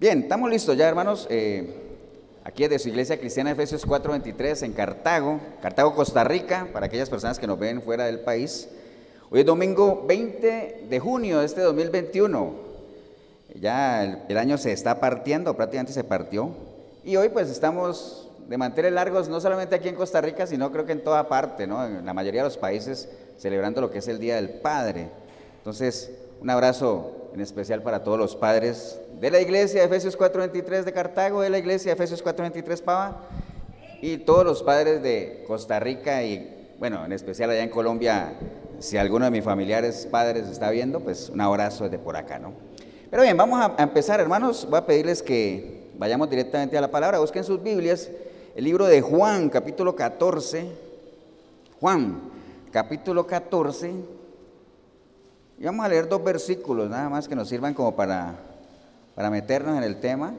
Bien, estamos listos ya, hermanos. Eh, aquí de su iglesia cristiana Efesios 4:23 en Cartago, Cartago, Costa Rica, para aquellas personas que nos ven fuera del país. Hoy es domingo 20 de junio de este 2021. Ya el, año se está partiendo, prácticamente se partió. Y hoy pues estamos de mantener largos, no solamente aquí en Costa Rica, sino creo que en toda parte, ¿no? En la mayoría de los países celebrando lo que es el Día del Padre. Entonces, un abrazo en especial para todos los padres de la iglesia de Efesios 4.23 de Cartago, de la iglesia de Efesios 4.23 Pava, y todos los padres de Costa Rica y, bueno, en especial allá en Colombia, si alguno de mis familiares padres está viendo, pues un abrazo desde por acá, ¿no? Pero bien, vamos a empezar, hermanos. Voy a pedirles que vayamos directamente a la palabra. Busquen sus Biblias, el libro de Juan, capítulo 14. Juan, capítulo 14. Y vamos a leer dos versículos, nada más que nos sirvan como para para meternos en el tema,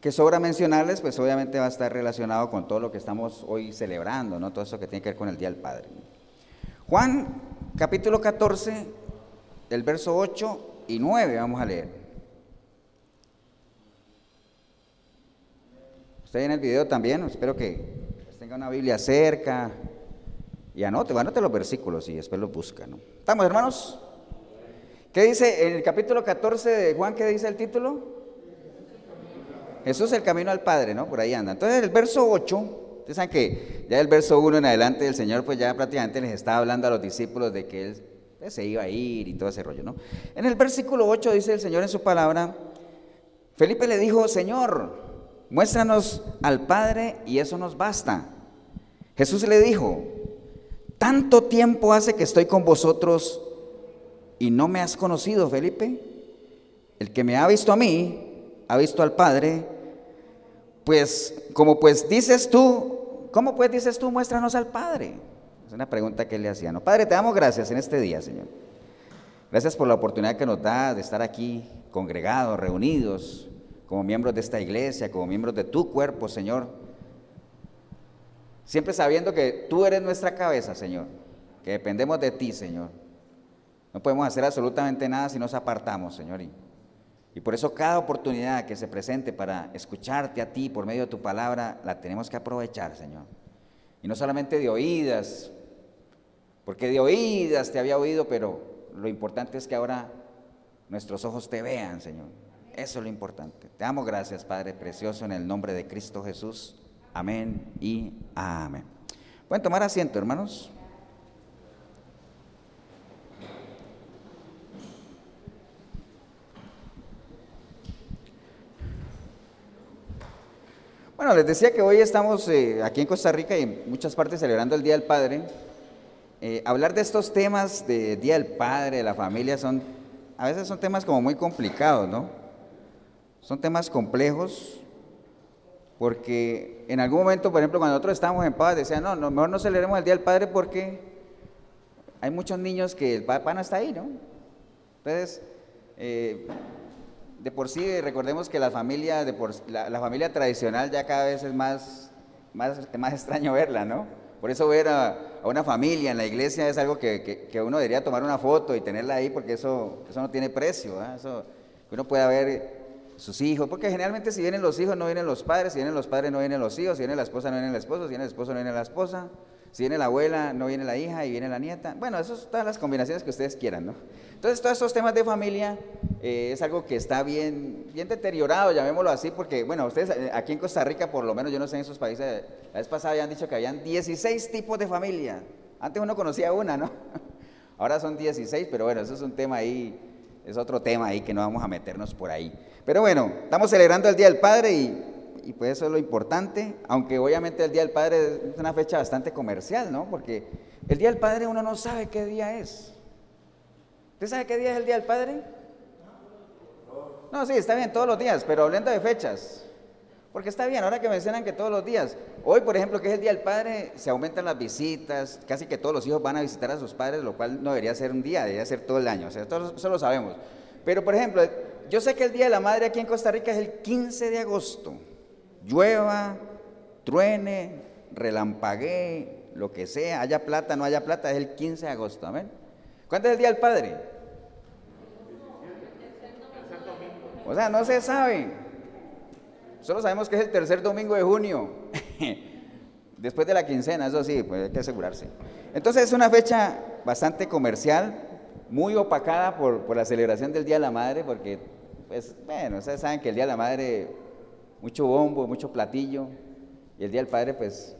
que sobra mencionarles, pues obviamente va a estar relacionado con todo lo que estamos hoy celebrando, ¿no? Todo eso que tiene que ver con el Día del Padre. Juan, capítulo 14, el verso 8 y 9, vamos a leer. Usted en el video también, espero que tenga una Biblia cerca y anote, anote los versículos y después los busca, ¿no? ¿Estamos, hermanos? ¿Qué dice en el capítulo 14 de Juan? ¿Qué dice el título? Jesús el camino al Padre, ¿no? Por ahí anda. Entonces el verso 8, ustedes saben que ya el verso 1 en adelante el Señor pues ya prácticamente les estaba hablando a los discípulos de que Él pues, se iba a ir y todo ese rollo, ¿no? En el versículo 8 dice el Señor en su palabra, Felipe le dijo, Señor, muéstranos al Padre y eso nos basta. Jesús le dijo, tanto tiempo hace que estoy con vosotros y no me has conocido, Felipe. El que me ha visto a mí, ha visto al Padre. Pues, como pues dices tú, ¿cómo pues dices tú, muéstranos al Padre? Es una pregunta que le hacía. No, Padre, te damos gracias en este día, Señor. Gracias por la oportunidad que nos da de estar aquí congregados, reunidos, como miembros de esta iglesia, como miembros de tu cuerpo, Señor. Siempre sabiendo que tú eres nuestra cabeza, Señor, que dependemos de ti, Señor. No podemos hacer absolutamente nada si nos apartamos, Señor. Y, por eso cada oportunidad que se presente para escucharte a ti por medio de tu palabra, la tenemos que aprovechar, Señor. Y no solamente de oídas, porque de oídas te había oído, pero lo importante es que ahora nuestros ojos te vean, Señor. Eso es lo importante. Te damos gracias, Padre Precioso, en el nombre de Cristo Jesús. Amén y amén. Pueden tomar asiento, hermanos. Bueno, les decía que hoy estamos eh, aquí en Costa Rica y en muchas partes celebrando el Día del Padre. Eh, hablar de estos temas de Día del Padre, de la familia, son, a veces son temas como muy complicados, ¿no? Son temas complejos, porque en algún momento, por ejemplo, cuando nosotros estábamos en paz, decían, no, no, mejor no celebremos el Día del Padre porque hay muchos niños que el papá no está ahí, ¿no? Entonces, eh, de por sí, recordemos que la familia, de por, la, familia tradicional ya cada vez es más, más, más extraño verla, ¿no? Por eso ver a, una familia en la iglesia es algo que, uno debería tomar una foto y tenerla ahí porque eso, eso no tiene precio, ¿eh? eso, uno puede ver sus hijos, porque generalmente si vienen los hijos no vienen los padres, si vienen los padres no vienen los hijos, si viene la esposa no viene el esposo, si viene el esposo no viene la esposa, si viene la abuela no viene la hija y viene la nieta. Bueno, esas son todas las combinaciones que ustedes quieran, ¿no? Entonces, todos estos temas de familia eh, es algo que está bien, bien deteriorado, llamémoslo así, porque, bueno, ustedes eh, aquí en Costa Rica, por lo menos yo no sé en esos países, la vez pasada habían dicho que habían 16 tipos de familia. Antes uno conocía una, ¿no? Ahora son 16, pero bueno, eso es un tema ahí, es otro tema ahí que no vamos a meternos por ahí. Pero bueno, estamos celebrando el Día del Padre y, pues eso es lo importante, aunque obviamente el Día del Padre es una fecha bastante comercial, ¿no? Porque el Día del Padre uno no sabe qué día es. ¿Usted sabe qué día es el Día del Padre? No, sí, está bien, todos los días, pero hablando de fechas. Porque está bien, ahora que mencionan que todos los días. Hoy, por ejemplo, que es el Día del Padre, se aumentan las visitas, casi que todos los hijos van a visitar a sus padres, lo cual no debería ser un día, debería ser todo el año. O sea, eso lo sabemos. Pero, por ejemplo, yo sé que el Día de la Madre aquí en Costa Rica es el 15 de agosto. Llueva, truene, relampaguee, lo que sea, haya plata, no haya plata, es el 15 de agosto. Amén. ¿Cuándo es el Día del Padre? O sea, no se sabe. Solo sabemos que es el tercer domingo de junio. Después de la quincena, eso sí, pues hay que asegurarse. Entonces es una fecha bastante comercial, muy opacada por, la celebración del Día de la Madre, porque, pues, bueno, ustedes saben que el Día de la Madre, mucho bombo, mucho platillo, y el Día del Padre, pues,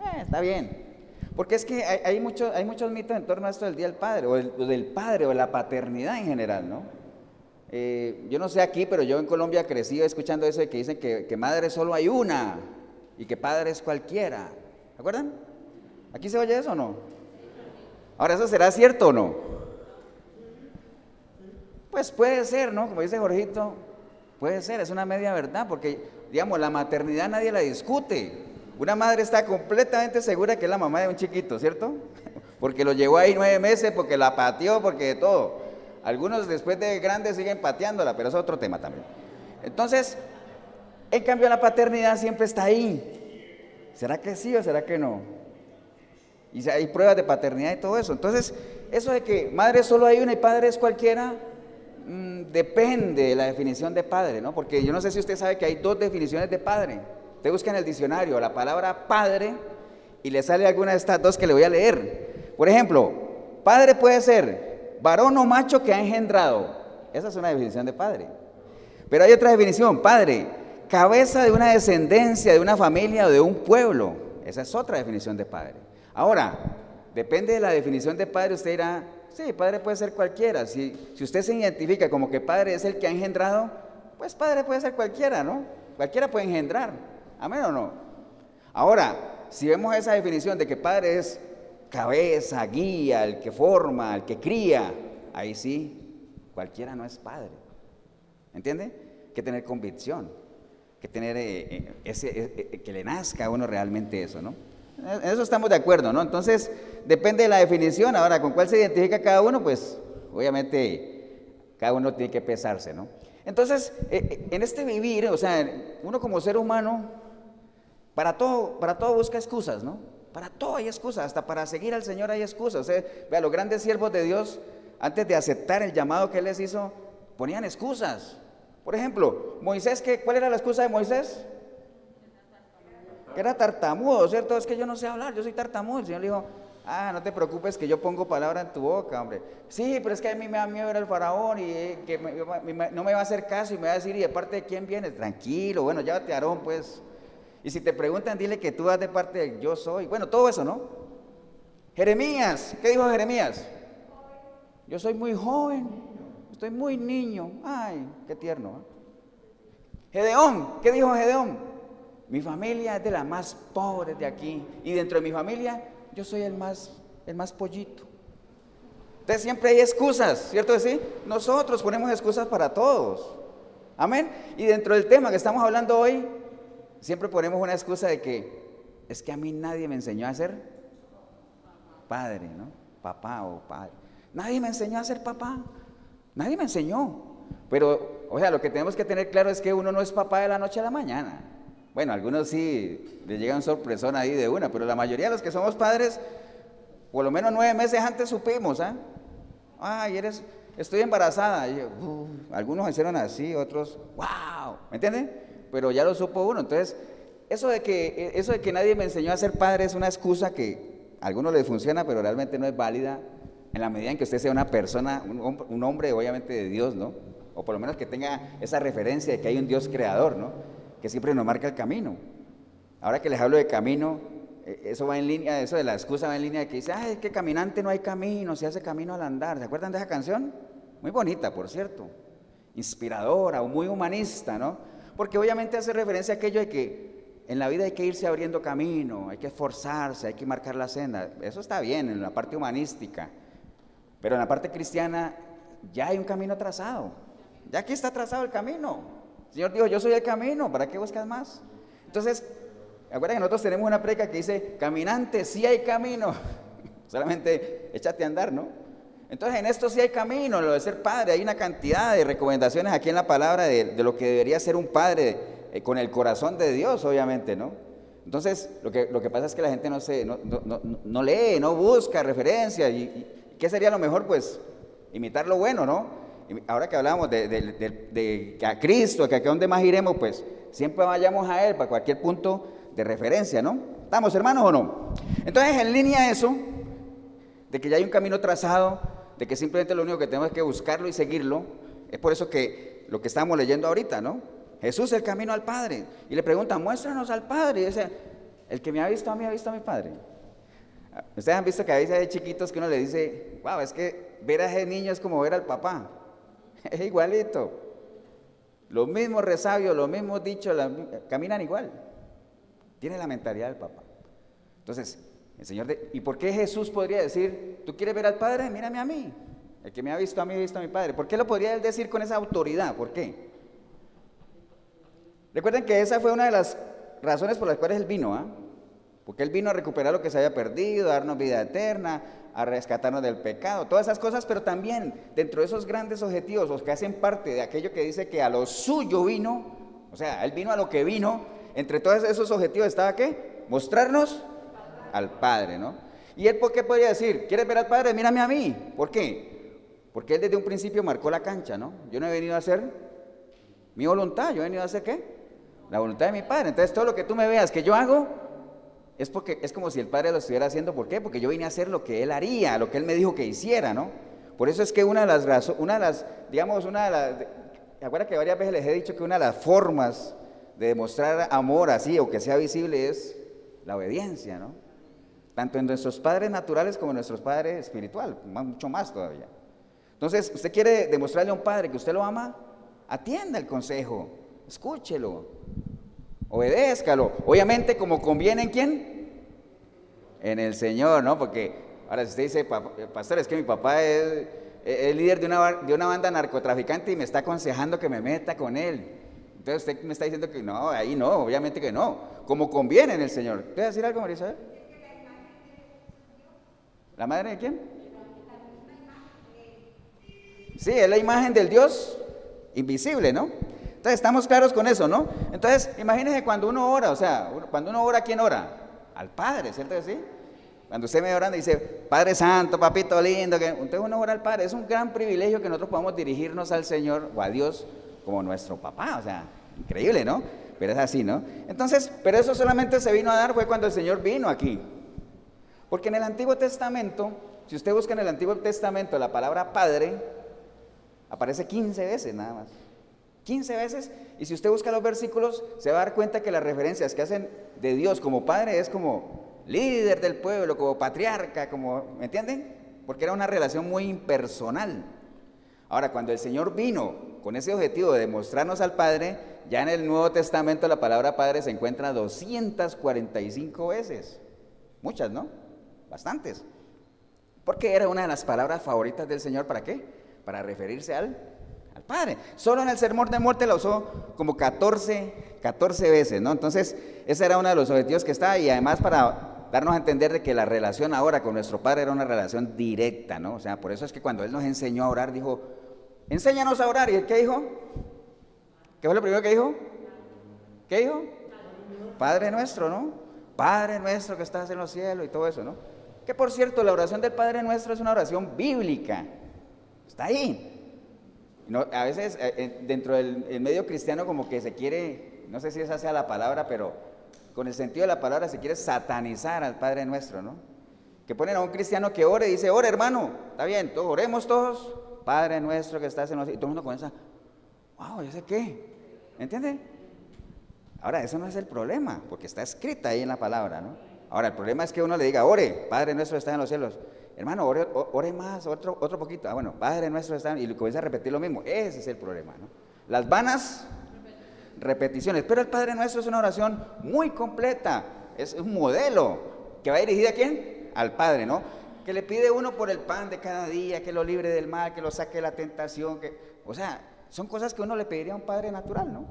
eh, está bien. Porque es que hay, hay, hay muchos mitos en torno a esto del Día del Padre, o, del Padre, o la paternidad en general, ¿no? Eh, yo no sé aquí, pero yo en Colombia crecí escuchando eso de que dicen que, que madre solo hay una y que padre es cualquiera. ¿Se acuerdan? ¿Aquí se oye eso o no? Ahora, ¿eso será cierto o no? Pues puede ser, ¿no? Como dice Jorgito, puede ser, es una media verdad, porque, digamos, la maternidad nadie la discute. Una madre está completamente segura que es la mamá de un chiquito, ¿cierto? Porque lo llevó ahí nueve meses, porque la pateó, porque de todo. Algunos después de grandes siguen pateándola, pero es otro tema también. Entonces, en cambio la paternidad siempre está ahí. ¿Será que sí o será que no? Y hay pruebas de paternidad y todo eso. Entonces, eso de que madre solo hay una y padre es cualquiera, depende de la definición de padre, ¿no? Porque yo no sé si usted sabe que hay dos definiciones de padre. Usted busca en el diccionario la palabra padre y le sale alguna de estas dos que le voy a leer. Por ejemplo, padre puede ser varón o macho que ha engendrado. Esa es una definición de padre. Pero hay otra definición, padre, cabeza de una descendencia, de una familia o de un pueblo. Esa es otra definición de padre. Ahora, depende de la definición de padre, usted dirá, sí, padre puede ser cualquiera. Si, si usted se identifica como que padre es el que ha engendrado, pues padre puede ser cualquiera, ¿no? Cualquiera puede engendrar. Amén o no. Ahora, si vemos esa definición de que padre es cabeza, guía, el que forma, el que cría, ahí sí, cualquiera no es padre. ¿Entiende? que tener convicción, que tener eh, eh, ese, eh, que le nazca a uno realmente eso, ¿no? En eso estamos de acuerdo, ¿no? Entonces, depende de la definición. Ahora, ¿con cuál se identifica cada uno? Pues, obviamente, cada uno tiene que pesarse, ¿no? Entonces, en este vivir, o sea, uno como ser humano, para todo, para todo busca excusas, ¿no? Para todo hay excusas, hasta para seguir al Señor hay excusas. vea, los grandes siervos de Dios, antes de aceptar el llamado que Él les hizo, ponían excusas. Por ejemplo, Moisés, ¿qué, ¿cuál era la excusa de Moisés? Que era tartamudo, ¿cierto? Es que yo no sé hablar, yo soy tartamudo. El Señor le dijo, ah, no te preocupes que yo pongo palabra en tu boca, hombre. Sí, pero es que a mí me da miedo ver al faraón y eh, que no me va a hacer caso y me va a decir, ¿y de parte de quién vienes? Tranquilo, bueno, llévate a Aarón, pues. Y si te preguntan, dile que tú vas de parte de yo soy. Bueno, todo eso, ¿no? Jeremías, ¿qué dijo Jeremías? Yo soy muy joven, estoy muy niño. Ay, qué tierno. ¿eh? Gedeón, ¿qué dijo Gedeón? Mi familia es de las más pobres de aquí. Y dentro de mi familia, yo soy el más, el más pollito. Entonces siempre hay excusas, ¿cierto sí? Nosotros ponemos excusas para todos. Amén. Y dentro del tema que estamos hablando hoy, siempre ponemos una excusa de que es que a mí nadie me enseñó a ser padre, ¿no? Papá o padre. Nadie me enseñó a ser papá. Nadie me enseñó. Pero, o sea, lo que tenemos que tener claro es que uno no es papá de la noche a la mañana. Bueno, algunos sí le llegan sorpresón ahí de una, pero la mayoría de los que somos padres, por lo menos nueve meses antes supimos, ¿ah? Ay, eres, estoy embarazada. algunos hicieron así, otros, wow, ¿me entienden? pero ya lo supo uno. Entonces, eso de, que, eso de que nadie me enseñó a ser padre es una excusa que a algunos les funciona, pero realmente no es válida en la medida en que usted sea una persona, un, hombre obviamente de Dios, ¿no? O por lo menos que tenga esa referencia de que hay un Dios creador, ¿no? Que siempre nos marca el camino. Ahora que les hablo de camino, e, eso va en línea, eso de la excusa va en línea de que dice, ay, es que caminante no hay camino, se hace camino al andar. ¿Se acuerdan de esa canción? Muy bonita, por cierto. Inspiradora muy humanista, ¿no? Porque obviamente hace referencia a aquello de que en la vida hay que irse abriendo camino, hay que esforzarse, hay que marcar la senda. Eso está bien en la parte humanística. Pero en la parte cristiana ya hay un camino trazado. Ya aquí está trazado el camino. Señor dijo, yo soy el camino, ¿para qué buscas más? Entonces, acuérdense que nosotros tenemos una preca que dice, caminante, sí hay camino. Solamente échate a andar, ¿no? Entonces en esto sí hay camino, lo de ser padre, hay una cantidad de recomendaciones aquí en la palabra de, lo que debería ser un padre eh, con el corazón de Dios, obviamente, ¿no? Entonces lo que, lo que pasa es que la gente no, se, no, lee, no busca referencia. Y, qué sería lo mejor? Pues imitar lo bueno, ¿no? Ahora que hablábamos de, de, que a Cristo, que a dónde más iremos, pues siempre vayamos a Él para cualquier punto de referencia, ¿no? ¿Estamos hermanos o no? Entonces, en línea eso, de que ya hay un camino trazado, de que simplemente lo único que tenemos es que buscarlo y seguirlo, es por eso que lo que estamos leyendo ahorita, ¿no? Jesús el camino al Padre. Y le pregunta, muéstranos al Padre. Y dice, el que me ha visto a mí ha visto a mi Padre. Ustedes han visto que a veces hay chiquitos que uno le dice, wow, es que ver a ese niño es como ver al papá. Es igualito. Los mismos resabios, los mismos dichos, caminan igual. Tiene la mentalidad del papá. Entonces, el Señor, ¿y por qué Jesús podría decir, tú quieres ver al Padre? Mírame a mí. El que me ha visto a mí ha visto a mi Padre. ¿Por qué lo podría él decir con esa autoridad? ¿Por qué? Recuerden que esa fue una de las razones por las cuales él vino, ¿ah? Porque Él vino a recuperar lo que se había perdido, a darnos vida eterna, a rescatarnos del pecado, todas esas cosas, pero también dentro de esos grandes objetivos, los que hacen parte de aquello que dice que a lo suyo vino, o sea, Él vino a lo que vino, entre todos esos objetivos estaba qué? Mostrarnos al Padre, ¿no? ¿Y Él por qué podría decir? ¿Quieres ver al Padre? Mírame a mí. ¿Por qué? Porque Él desde un principio marcó la cancha, ¿no? Yo no he venido a hacer mi voluntad, yo he venido a hacer qué? La voluntad de mi Padre. Entonces todo lo que tú me veas que yo hago, es porque es como si el Padre lo estuviera haciendo. ¿Por qué? Porque yo vine a hacer lo que Él haría, lo que Él me dijo que hiciera, ¿no? Por eso es que una de las razones, una de las, digamos, una de las, acuerda que varias veces les he dicho que una de las formas de demostrar amor así o que sea visible es la obediencia, ¿no? Tanto en nuestros padres naturales como en nuestros padres espirituales, mucho más todavía. Entonces, usted quiere demostrarle a un padre que usted lo ama, atienda el consejo, escúchelo, obedézcalo. Obviamente, como conviene en quién? En el Señor, ¿no? Porque ahora si usted dice, pastor, es que mi papá es, el líder de una, de una banda narcotraficante y me está aconsejando que me meta con él. Entonces usted me está diciendo que no, ahí no, obviamente que no. Como conviene en el Señor. ¿Puede decir algo, María ¿La madre de quién? Sí, es la imagen del Dios invisible, ¿no? Entonces, estamos claros con eso, ¿no? Entonces, imagínense cuando uno ora, o sea, cuando uno ora, ¿quién ora? Al Padre, ¿cierto que sí? Cuando usted me orando y dice, Padre Santo, Papito lindo, que entonces uno ora al Padre. Es un gran privilegio que nosotros podamos dirigirnos al Señor o a Dios como nuestro papá, o sea, increíble, ¿no? Pero es así, ¿no? Entonces, pero eso solamente se vino a dar fue cuando el Señor vino aquí. Porque en el Antiguo Testamento, si usted busca en el Antiguo Testamento la palabra Padre, aparece 15 veces nada más. 15 veces. Y si usted busca los versículos, se va a dar cuenta que las referencias que hacen de Dios como Padre es como líder del pueblo, como patriarca, como, ¿me entienden? Porque era una relación muy impersonal. Ahora, cuando el Señor vino con ese objetivo de demostrarnos al Padre, ya en el Nuevo Testamento la palabra Padre se encuentra 245 veces. Muchas, ¿no? Bastantes. Porque era una de las palabras favoritas del Señor, ¿para qué? Para referirse al Padre. Solo en el sermón de muerte la usó como 14, 14 veces, ¿no? Entonces, ese era uno de los objetivos que estaba y además para darnos a entender de que la relación ahora con nuestro Padre era una relación directa, ¿no? O sea, por eso es que cuando Él nos enseñó a orar, dijo, enséñanos a orar. ¿Y qué dijo? ¿Qué fue lo primero que dijo? ¿Qué dijo? Padre nuestro, ¿no? Padre nuestro que estás en los cielos y todo eso, ¿no? Que por cierto, la oración del Padre nuestro es una oración bíblica. Está ahí a veces eh, dentro del medio cristiano como que se quiere, no sé si esa sea la palabra, pero con el sentido de la palabra se quiere satanizar al Padre nuestro, ¿no? Que ponen a un cristiano que ore y dice, ore hermano, está bien, todos, oremos todos, Padre nuestro que estás en los... Y todo el mundo comienza, wow, ¿ya sé qué? ¿Entiende? Ahora, eso no es el problema, porque está escrita ahí en la palabra, ¿no? Ahora, el problema es que uno le diga, ore, Padre nuestro que está en los cielos. Hermano, ore, más, otro, otro poquito. Ah, bueno, Padre nuestro está, y comienza a repetir lo mismo. Ese es el problema, ¿no? Las vanas repeticiones. Pero el Padre nuestro es una oración muy completa. Es un modelo que va dirigida a quién? Al Padre, ¿no? Que le pide uno por el pan de cada día, que lo libre del mal, que lo saque de la tentación. Que, o sea, son cosas que uno le pediría a un Padre natural, ¿no?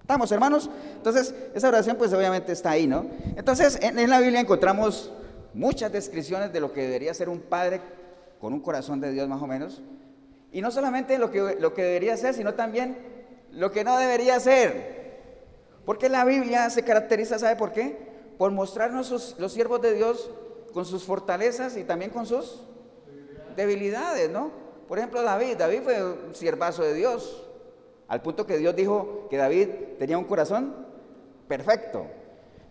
¿Estamos, hermanos? Entonces, esa oración pues obviamente está ahí, ¿no? Entonces, en la Biblia encontramos muchas descripciones de lo que debería ser un padre con un corazón de Dios más o menos. Y no solamente lo que, lo que debería ser, sino también lo que no debería ser. Porque la Biblia se caracteriza, ¿sabe por qué? Por mostrarnos los siervos de Dios con sus fortalezas y también con sus debilidades, ¿no? Por ejemplo, David. David fue un siervazo de Dios. Al punto que Dios dijo que David tenía un corazón perfecto.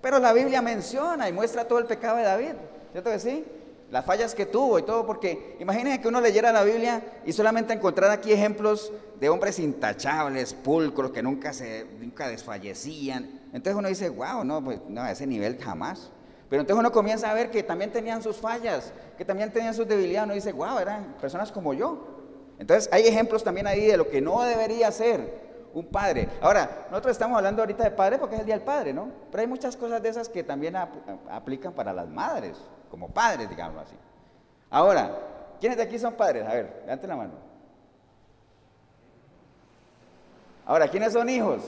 Pero la Biblia menciona y muestra todo el pecado de David. ¿Cierto que sí? Las fallas que tuvo y todo, porque imagínense que uno leyera la Biblia y solamente encontrar aquí ejemplos de hombres intachables, pulcros, que nunca, se, nunca desfallecían. Entonces uno dice, wow, no, pues no, a ese nivel jamás. Pero entonces uno comienza a ver que también tenían sus fallas, que también tenían sus debilidades. Uno dice, wow, eran personas como yo. Entonces hay ejemplos también ahí de lo que no debería ser un padre. Ahora, nosotros estamos hablando ahorita de padre porque es el Día del Padre, ¿no? Pero hay muchas cosas de esas que también aplican para las madres, como padres, digamos así. Ahora, ¿quiénes de aquí son padres? A ver, levanten la mano. Ahora, ¿quiénes son hijos?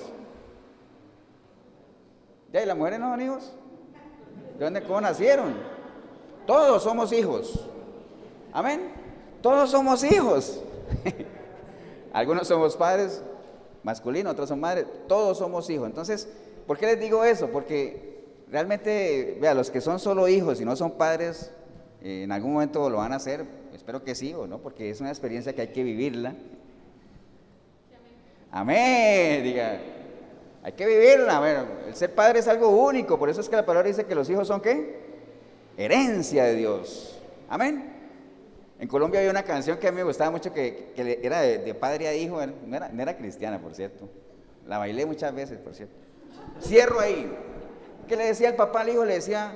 ¿Ya? ¿Y las mujeres no son hijos? ¿De dónde, cómo nacieron? Todos somos hijos. Amén. Todos somos hijos. Algunos somos padres masculinos, otros son madres. Todos somos hijos. Entonces, ¿por qué les digo eso? Porque realmente, vea, los que son solo hijos y no son padres, eh, en algún momento lo van a hacer. Espero que sí o no, porque es una experiencia que hay que vivirla. Amén. Diga, hay que vivirla. Bueno, el ser padre es algo único. Por eso es que la palabra dice que los hijos son qué? Herencia de Dios. Amén. En Colombia había una canción que a mí me gustaba mucho que, era de, padre a hijo, no era, cristiana, por cierto. La bailé muchas veces, por cierto. Cierro ahí. Que le decía el papá al hijo, le decía,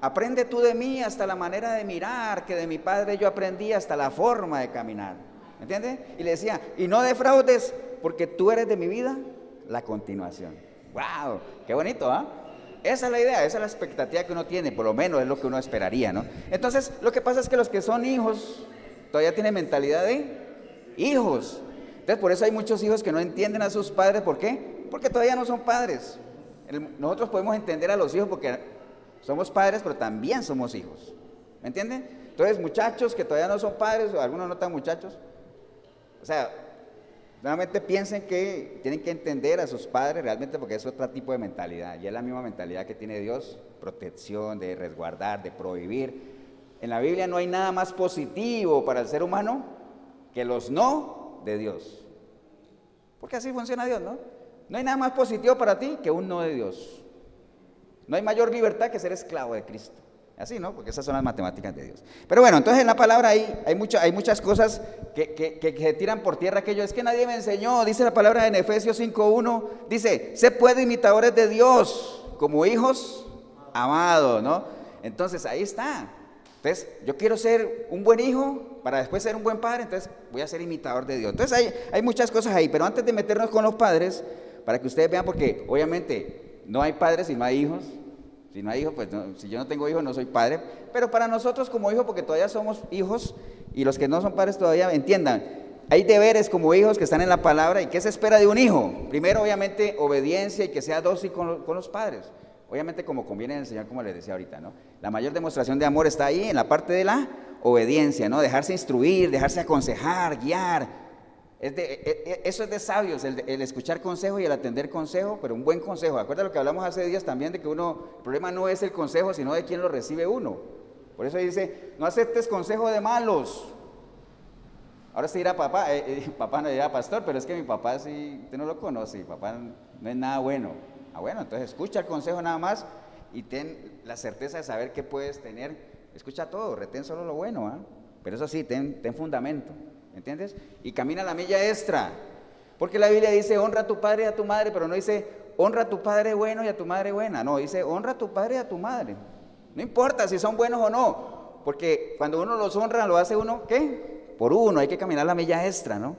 aprende tú de mí hasta la manera de mirar, que de mi padre yo aprendí hasta la forma de caminar. ¿Entiendes? Y le decía, y no defraudes, porque tú eres de mi vida la continuación. ¡Wow! ¡Qué bonito, ¿ah? Esa es la idea, esa es la expectativa que uno tiene, por lo menos es lo que uno esperaría, ¿no? Entonces, lo que pasa es que los que son hijos todavía tienen mentalidad de hijos. Entonces, por eso hay muchos hijos que no entienden a sus padres, ¿por qué? Porque todavía no son padres. Nosotros podemos entender a los hijos porque somos padres, pero también somos hijos. ¿Me entienden? Entonces, muchachos que todavía no son padres, o algunos no tan muchachos, o sea, Nuevamente piensen que tienen que entender a sus padres realmente porque es otro tipo de mentalidad. Y es la misma mentalidad que tiene Dios, protección, de resguardar, de prohibir. En la Biblia no hay nada más positivo para el ser humano que los no de Dios. Porque así funciona Dios, ¿no? No hay nada más positivo para ti que un no de Dios. No hay mayor libertad que ser esclavo de Cristo. Así, ¿no? Porque esas son las matemáticas de Dios. Pero bueno, entonces en la palabra hay muchas cosas que, que, tiran por tierra aquello. Es que nadie me enseñó, dice la palabra en Efesios 5.1, dice, se puede imitadores de Dios como hijos amados, ¿no? Entonces ahí está. Entonces, yo quiero ser un buen hijo para después ser un buen padre, entonces voy a ser imitador de Dios. Entonces hay, hay muchas cosas ahí, pero antes de meternos con los padres, para que ustedes vean, porque obviamente no hay padres y no hay hijos, si no hay hijos, pues si yo no tengo hijos no soy padre. Pero para nosotros como hijos, porque todavía somos hijos y los que no son padres todavía entiendan, hay deberes como hijos que están en la palabra y qué se espera de un hijo. Primero, obviamente, obediencia y que sea dócil con, con los padres. Obviamente como conviene enseñar, como les decía ahorita, ¿no? La mayor demostración de amor está ahí en la parte de la obediencia, ¿no? Dejarse instruir, dejarse aconsejar, guiar, e, e, eso es de sabios, el, escuchar consejo y el atender consejo, pero un buen consejo. Acuerda lo que hablamos hace días también de que uno, el problema no es el consejo, sino de quién lo recibe uno. Por eso dice, no aceptes consejo de malos. Ahora se dirá papá, eh, eh, papá no dirá pastor, pero es que mi papá sí, usted no lo conoce, papá no es nada bueno. Ah, bueno, entonces escucha el consejo nada más y ten la certeza de saber qué puedes tener. Escucha todo, retén solo lo bueno, ¿ah? pero eso sí, ten, ten fundamento. ¿Entiendes? Y camina la milla extra. Porque la Biblia dice, honra a tu padre y a tu madre, pero no dice, honra a tu padre bueno y a tu madre buena. No, dice, honra a tu padre y a tu madre. No importa si son buenos o no, porque cuando uno los honra, lo hace uno, ¿qué? Por uno, hay que caminar la milla extra, ¿no?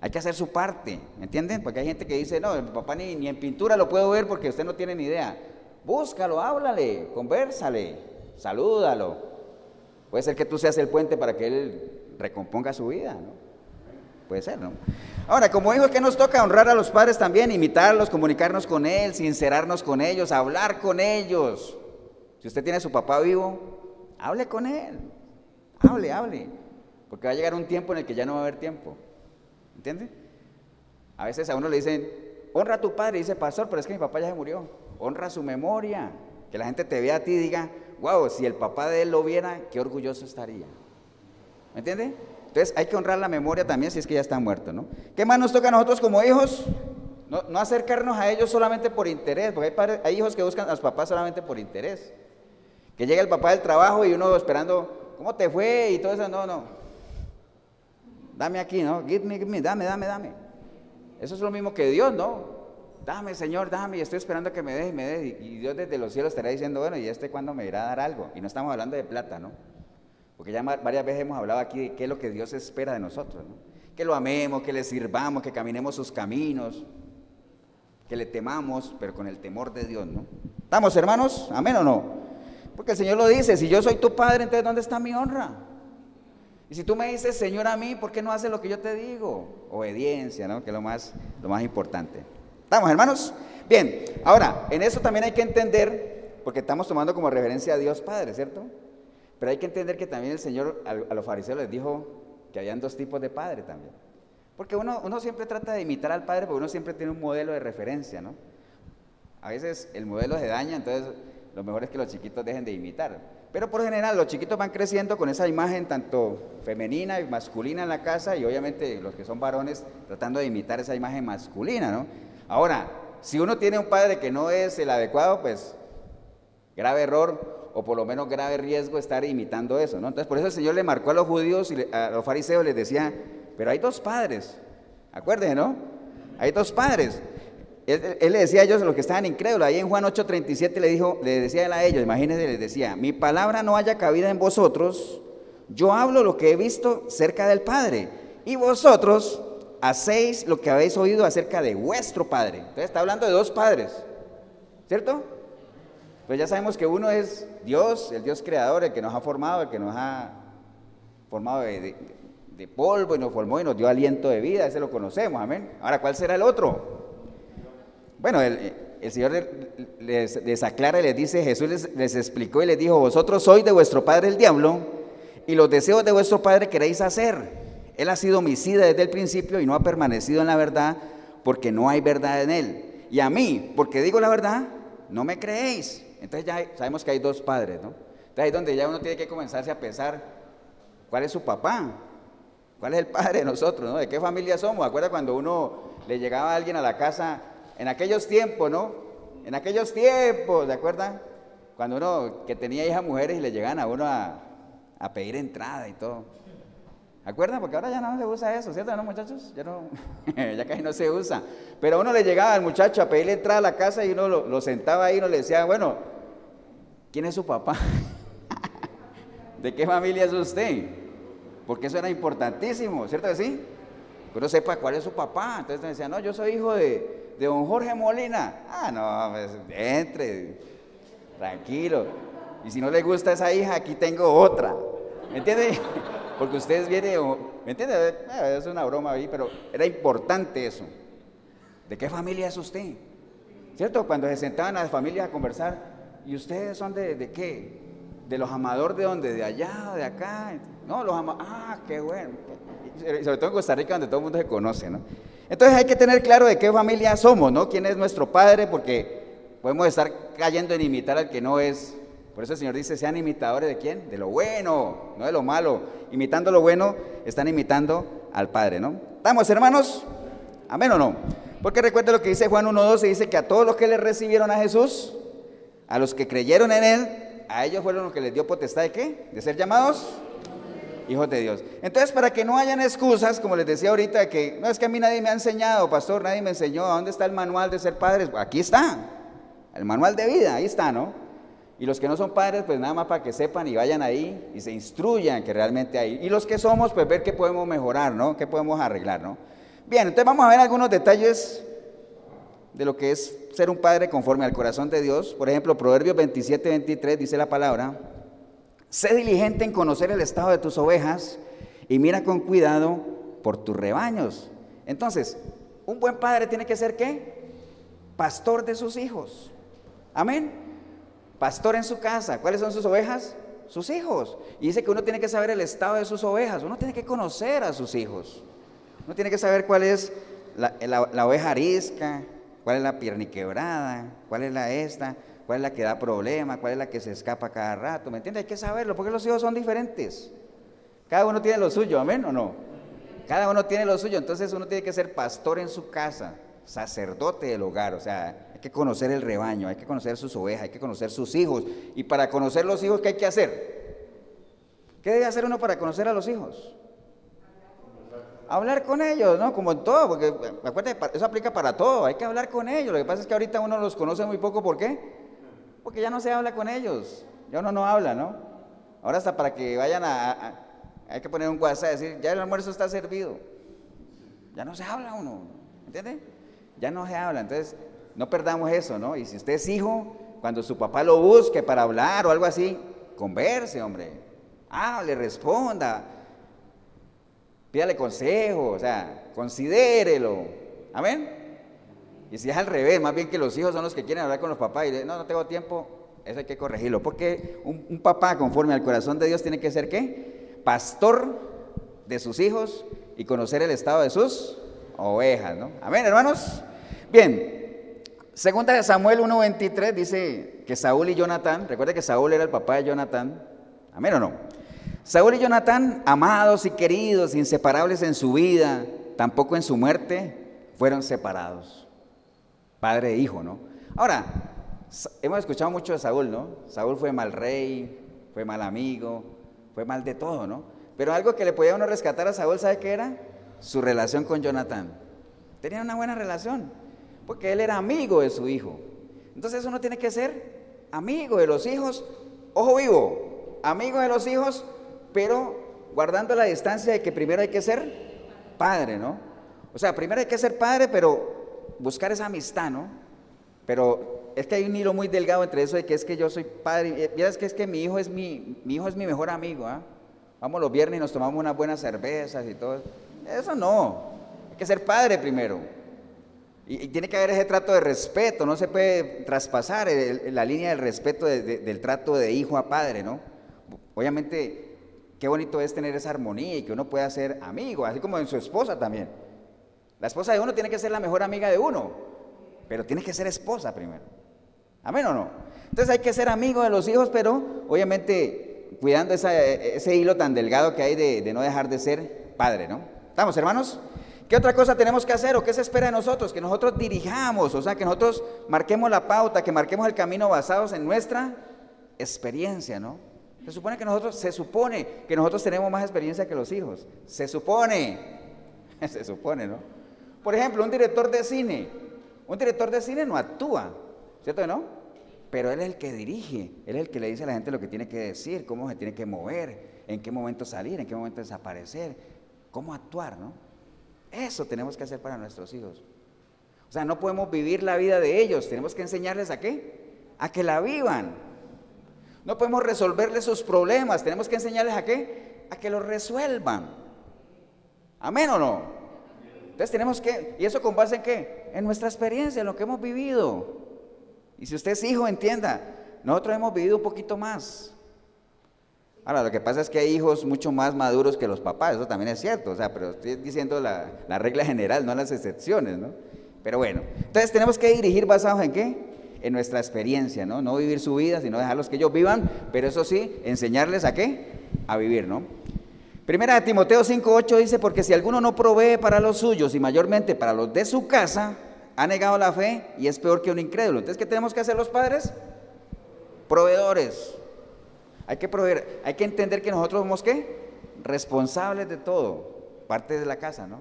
Hay que hacer su parte, ¿me entienden? Porque hay gente que dice, no, mi papá ni, ni en pintura lo puedo ver porque usted no tiene ni idea. Búscalo, háblale, conversale, salúdalo. Puede ser que tú seas el puente para que él recomponga su vida, ¿no? Puede ser, ¿no? Ahora, como hijos, ¿qué nos toca? Honrar a los padres también, imitarlos, comunicarnos con él, sincerarnos con ellos, hablar con ellos. Si usted tiene a su papá vivo, hable con él. Hable, hable. Porque va a llegar un tiempo en el que ya no va a haber tiempo. ¿Entiende? A veces a uno le dicen, honra a tu padre, y dice, pastor, pero es que mi papá ya se murió. Honra su memoria. Que la gente te vea a ti y diga, wow, si el papá de él lo viera, qué orgulloso estaría. ¿Me entiende? Entonces hay que honrar la memoria también si es que ya está muerto, ¿no? ¿Qué más nos toca a nosotros como hijos? No, acercarnos a ellos solamente por interés, porque hay, hay, hijos que buscan a los papás solamente por interés. Que llega el papá del trabajo y uno esperando, ¿cómo te fue? Y todo eso, no, no. Dame aquí, ¿no? Give me, give me, dame, dame, dame. Eso es lo mismo que Dios, ¿no? Dame, Señor, dame, y estoy esperando que me deje y me deje. Y Dios desde los cielos estará diciendo, bueno, ¿y este cuándo me irá a dar algo? Y no estamos hablando de plata, ¿no? Porque ya varias veces hemos hablado aquí de qué es lo que Dios espera de nosotros, ¿no? Que lo amemos, que le sirvamos, que caminemos sus caminos, que le temamos, pero con el temor de Dios, ¿no? ¿Estamos, hermanos? ¿Amén o no? Porque el Señor lo dice, si yo soy tu padre, entonces ¿dónde está mi honra? Y si tú me dices, Señor, a mí, ¿por qué no haces lo que yo te digo? Obediencia, ¿no? Que es lo más, lo más importante. ¿Estamos, hermanos? Bien, ahora, en eso también hay que entender, porque estamos tomando como referencia a Dios Padre, ¿cierto? Pero hay que entender que también el Señor a, los fariseos les dijo que habían dos tipos de padre también. Porque uno, uno siempre trata de imitar al padre, porque uno siempre tiene un modelo de referencia, ¿no? A veces el modelo se daña, entonces lo mejor es que los chiquitos dejen de imitar. Pero por general los chiquitos van creciendo con esa imagen tanto femenina y masculina en la casa y obviamente los que son varones tratando de imitar esa imagen masculina, ¿no? Ahora, si uno tiene un padre que no es el adecuado, pues grave error o por lo menos grave riesgo estar imitando eso, ¿no? Entonces, por eso el Señor le marcó a los judíos y a los fariseos les decía, pero hay dos padres, acuérdense, ¿no? Hay dos padres. Él, le decía a ellos, los que estaban incrédulos, ahí en Juan 8:37 le dijo, le decía él a ellos, imagínense, les decía, mi palabra no haya cabida en vosotros, yo hablo lo que he visto cerca del Padre, y vosotros hacéis lo que habéis oído acerca de vuestro Padre. Entonces está hablando de dos padres, ¿cierto? Pues ya sabemos que uno es Dios, el Dios creador, el que nos ha formado, el que nos ha formado de, polvo y nos formó y nos dio aliento de vida, ese lo conocemos, amén. Ahora, ¿cuál será el otro? Bueno, el, Señor les, aclara y les dice, Jesús les, les explicó y les dijo, vosotros sois de vuestro padre el diablo y los deseos de vuestro padre queréis hacer. Él ha sido homicida desde el principio y no ha permanecido en la verdad porque no hay verdad en él. Y a mí, porque digo la verdad, no me creéis. Entonces ya sabemos que hay dos padres, ¿no? Entonces ahí es donde ya uno tiene que comenzarse a pensar cuál es su papá, cuál es el padre de nosotros, ¿no? ¿De qué familia somos? ¿Acuerda cuando uno le llegaba a alguien a la casa en aquellos tiempos, ¿no? En aquellos tiempos, ¿de acuerdo? Cuando uno que tenía hijas mujeres y le llegaban a uno a, pedir entrada y todo. ¿Acuerdan? Porque ahora ya no se usa eso, ¿cierto? ¿No, muchachos? Ya, no, ya casi no se usa. Pero a uno le llegaba al muchacho a pedirle entrada a la casa y uno lo, sentaba ahí y uno le decía, bueno, ¿quién es su papá? ¿De qué familia es usted? Porque eso era importantísimo, ¿cierto que sí? Que uno sepa cuál es su papá. Entonces me decía, no, yo soy hijo de, de don Jorge Molina. Ah, no, pues, entre, tranquilo. Y si no le gusta esa hija, aquí tengo otra. ¿Me entiende? Porque ustedes vienen, ¿me entienden? Eh, es una broma ahí, pero era importante eso. ¿De qué familia es usted? ¿Cierto? Cuando se sentaban las familias a conversar, ¿y ustedes son de, qué? ¿De los amadores de dónde? ¿De allá de acá? No, los amadores, ah, qué bueno. sobre todo en Costa Rica, donde todo el mundo se conoce, ¿no? Entonces hay que tener claro de qué familia somos, ¿no? ¿Quién es nuestro padre? Porque podemos estar cayendo en imitar al que no es por eso el Señor dice, sean imitadores de quién? De lo bueno, no de lo malo. Imitando lo bueno, están imitando al Padre, ¿no? ¿Estamos, hermanos? ¿Amén o no? Porque recuerda lo que dice Juan 1.12, dice que a todos los que le recibieron a Jesús, a los que creyeron en Él, a ellos fueron los que les dio potestad de qué? De ser llamados hijos de Dios. Entonces, para que no hayan excusas, como les decía ahorita, que no es que a mí nadie me ha enseñado, pastor, nadie me enseñó, ¿a dónde está el manual de ser padres? Aquí está, el manual de vida, ahí está, ¿no? Y los que no son padres, pues nada más para que sepan y vayan ahí y se instruyan que realmente hay. Y los que somos, pues ver qué podemos mejorar, ¿no? ¿Qué podemos arreglar, ¿no? Bien, entonces vamos a ver algunos detalles de lo que es ser un padre conforme al corazón de Dios. Por ejemplo, Proverbios 27, 23 dice la palabra, sé diligente en conocer el estado de tus ovejas y mira con cuidado por tus rebaños. Entonces, un buen padre tiene que ser qué? Pastor de sus hijos. Amén pastor en su casa. ¿Cuáles son sus ovejas? Sus hijos. Y dice que uno tiene que saber el estado de sus ovejas. Uno tiene que conocer a sus hijos. Uno tiene que saber cuál es la, oveja arisca, cuál es la pierniquebrada, cuál es la esta, cuál es la que da problema, cuál es la que se escapa cada rato. ¿Me entiende? Hay que saberlo porque los hijos son diferentes. Cada uno tiene lo suyo, amén o no. Cada uno tiene lo suyo, entonces uno tiene que ser pastor en su casa, sacerdote del hogar, o sea, hay que conocer el rebaño, hay que conocer sus ovejas, hay que conocer sus hijos. Y para conocer los hijos, ¿qué hay que hacer? ¿Qué debe hacer uno para conocer a los hijos? Hablar con ellos, ¿no? Como en todo, porque acuérdate, eso aplica para todo, hay que hablar con ellos. Lo que pasa es que ahorita uno los conoce muy poco, ¿por qué? Porque ya no se habla con ellos, ya uno no habla, ¿no? Ahora hasta para que vayan a, hay que poner un WhatsApp y decir, ya el almuerzo está servido. Ya no se habla uno, ¿entiende? Ya no se habla, entonces no perdamos eso, ¿no? Y si usted es hijo, cuando su papá lo busque para hablar o algo así, converse, hombre. Hable, responda. Pídale consejo, o sea, considérelo. Amén. Y si es al revés, más bien que los hijos son los que quieren hablar con los papás y dicen, no, no tengo tiempo, eso hay que corregirlo. Porque un, un papá conforme al corazón de Dios tiene que ser qué? Pastor de sus hijos y conocer el estado de sus ovejas, ¿no? Amén, hermanos. Bien, segunda de Samuel 1.23 dice que Saúl y Jonatán, recuerde que Saúl era el papá de Jonatán, amén o no. Saúl y Jonatán, amados y queridos, inseparables en su vida, tampoco en su muerte, fueron separados. Padre e hijo, ¿no? Ahora, hemos escuchado mucho de Saúl, ¿no? Saúl fue mal rey, fue mal amigo, fue mal de todo, ¿no? Pero algo que le podía uno rescatar a Saúl, ¿sabe qué era? Su relación con Jonatán. Tenía una buena relación, porque él era amigo de su hijo. Entonces uno tiene que ser amigo de los hijos, ojo vivo, amigo de los hijos, pero guardando la distancia de que primero hay que ser padre, ¿no? O sea, primero hay que ser padre, pero buscar esa amistad, ¿no? Pero es que hay un hilo muy delgado entre eso de que es que yo soy padre, es que es que mi hijo es mi, mi hijo es mi mejor amigo, ¿ah? Vamos los viernes y nos tomamos unas buenas cervezas y todo. Eso no. Hay que ser padre primero. Y, tiene que haber ese trato de respeto. No se puede traspasar la línea del respeto del trato de hijo a padre, ¿no? Obviamente, qué bonito es tener esa armonía y que uno pueda ser amigo, así como en su esposa también. La esposa de uno tiene que ser la mejor amiga de uno, pero tiene que ser esposa primero. ¿Amén o no? Entonces hay que ser amigo de los hijos, pero obviamente cuidando ese hilo tan delgado que hay de, no dejar de ser padre, ¿no? ¿Estamos, hermanos? ¿Qué otra cosa tenemos que hacer o qué se espera de nosotros? Que nosotros dirijamos, o sea, que nosotros marquemos la pauta, que marquemos el camino basados en nuestra experiencia, ¿no? Se supone que nosotros, se supone que nosotros tenemos más experiencia que los hijos. Se supone, se supone, ¿no? Por ejemplo, un director de cine, un director de cine no actúa, ¿cierto o no? pero Él es el que dirige, Él es el que le dice a la gente lo que tiene que decir, cómo se tiene que mover, en qué momento salir, en qué momento desaparecer, cómo actuar, ¿no? Eso tenemos que hacer para nuestros hijos. O sea, no podemos vivir la vida de ellos, tenemos que enseñarles a qué? A que la vivan. No podemos resolverles sus problemas, tenemos que enseñarles a qué? A que los resuelvan. ¿Amén o no? Entonces tenemos que, ¿y eso con base en qué? En nuestra experiencia, en lo que hemos vivido. Y si usted es hijo, entienda, nosotros hemos vivido un poquito más. Ahora, lo que pasa es que hay hijos mucho más maduros que los papás, eso también es cierto, o sea, pero estoy diciendo la, regla general, no las excepciones, ¿no? Pero bueno, entonces tenemos que dirigir basados en qué? En nuestra experiencia, ¿no? No vivir su vida, sino dejarlos que ellos vivan, pero eso sí, enseñarles a qué? A vivir, ¿no? Primera de Timoteo 5.8 dice, porque si alguno no provee para los suyos y mayormente para los de su casa, ha negado la fe y es peor que un incrédulo. Entonces, ¿qué tenemos que hacer los padres? Proveedores. Hay que proveer, hay que entender que nosotros somos qué? Responsables de todo, parte de la casa, ¿no?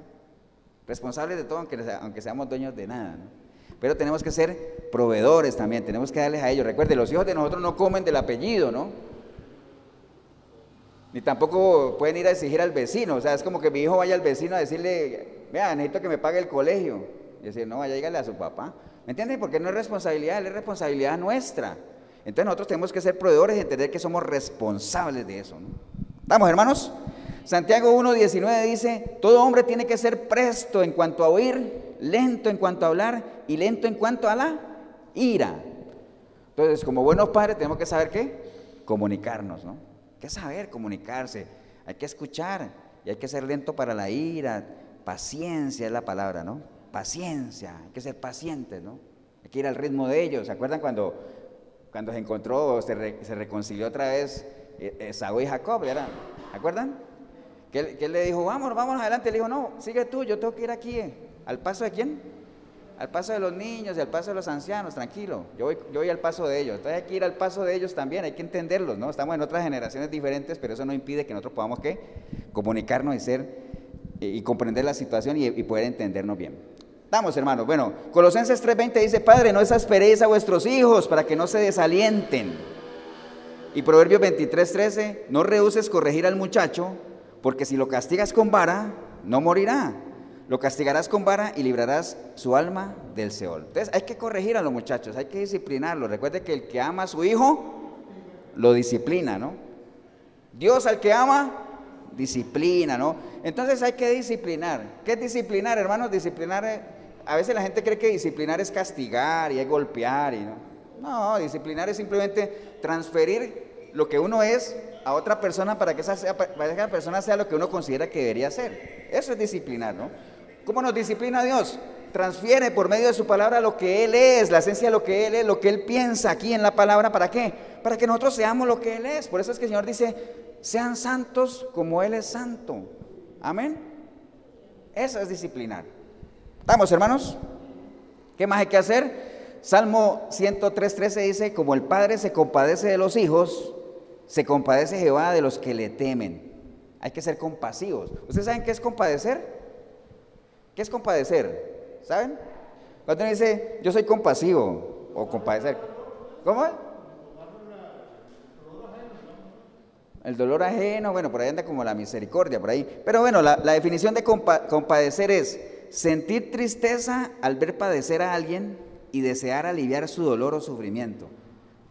Responsables de todo, aunque, aunque seamos dueños de nada, ¿no? Pero tenemos que ser proveedores también, tenemos que darles a ellos. Recuerde, los hijos de nosotros no comen del apellido, ¿no? Ni tampoco pueden ir a exigir al vecino. O sea, es como que mi hijo vaya al vecino a decirle, vea, necesito que me pague el colegio. Y decir, no, vaya, dígale a su papá. ¿Me entiendes? Porque no es responsabilidad, es responsabilidad nuestra. Entonces nosotros tenemos que ser proveedores y entender que somos responsables de eso. ¿no? ¿Estamos, hermanos? Santiago 1.19 dice, todo hombre tiene que ser presto en cuanto a oír, lento en cuanto a hablar y lento en cuanto a la ira. Entonces, como buenos padres tenemos que saber qué? Comunicarnos, ¿no? Hay que saber comunicarse, hay que escuchar y hay que ser lento para la ira, paciencia es la palabra, ¿no? paciencia, hay que ser pacientes, ¿no? Hay que ir al ritmo de ellos. ¿Se acuerdan cuando, cuando se encontró, se, se reconcilió otra vez eh, Esaú y Jacob? ¿Se acuerdan? Que, él le dijo, vamos, vamos adelante. Le dijo, no, sigue tú, yo tengo que ir aquí. Eh". ¿Al paso de quién? Al paso de los niños y al paso de los ancianos, tranquilo. Yo voy, al paso de ellos. Entonces hay que ir al paso de ellos también, hay que entenderlos, ¿no? Estamos en otras generaciones diferentes, pero eso no impide que nosotros podamos, ¿qué? Comunicarnos y ser, y comprender la situación y, y poder entendernos bien. Vamos, hermanos. Bueno, Colosenses 3:20 dice, Padre, no exasperéis a vuestros hijos para que no se desalienten. Y Proverbios 23:13, no rehuses corregir al muchacho, porque si lo castigas con vara, no morirá. Lo castigarás con vara y librarás su alma del Seol. Entonces hay que corregir a los muchachos, hay que disciplinarlos. Recuerde que el que ama a su hijo, lo disciplina, ¿no? Dios al que ama, disciplina, ¿no? Entonces hay que disciplinar. ¿Qué es disciplinar, hermanos? Disciplinar, eh, a veces la gente cree que disciplinar es castigar y es golpear y no. No, disciplinar es simplemente transferir lo que uno es a otra persona para que, esa, para que esa persona sea lo que uno considera que debería ser. Eso es disciplinar, ¿no? ¿Cómo nos disciplina Dios? Transfiere por medio de su palabra lo que Él es, la esencia de lo que Él es, lo que Él piensa aquí en la palabra. ¿Para qué? Para que nosotros seamos lo que Él es. Por eso es que el Señor dice, sean santos como Él es santo. Amén. Eso es disciplinar. ¿Estamos, hermanos? ¿Qué más hay que hacer? Salmo 103.13 dice, como el Padre se compadece de los hijos, se compadece Jehová de los que le temen. Hay que ser compasivos. ¿Ustedes saben qué es compadecer? ¿Qué es compadecer? ¿Saben? Cuando uno dice, yo soy compasivo o compadecer. ¿Cómo? El dolor ajeno, bueno, por ahí anda como la misericordia, por ahí. Pero bueno, la, definición de compadecer es sentir tristeza al ver padecer a alguien y desear aliviar su dolor o sufrimiento.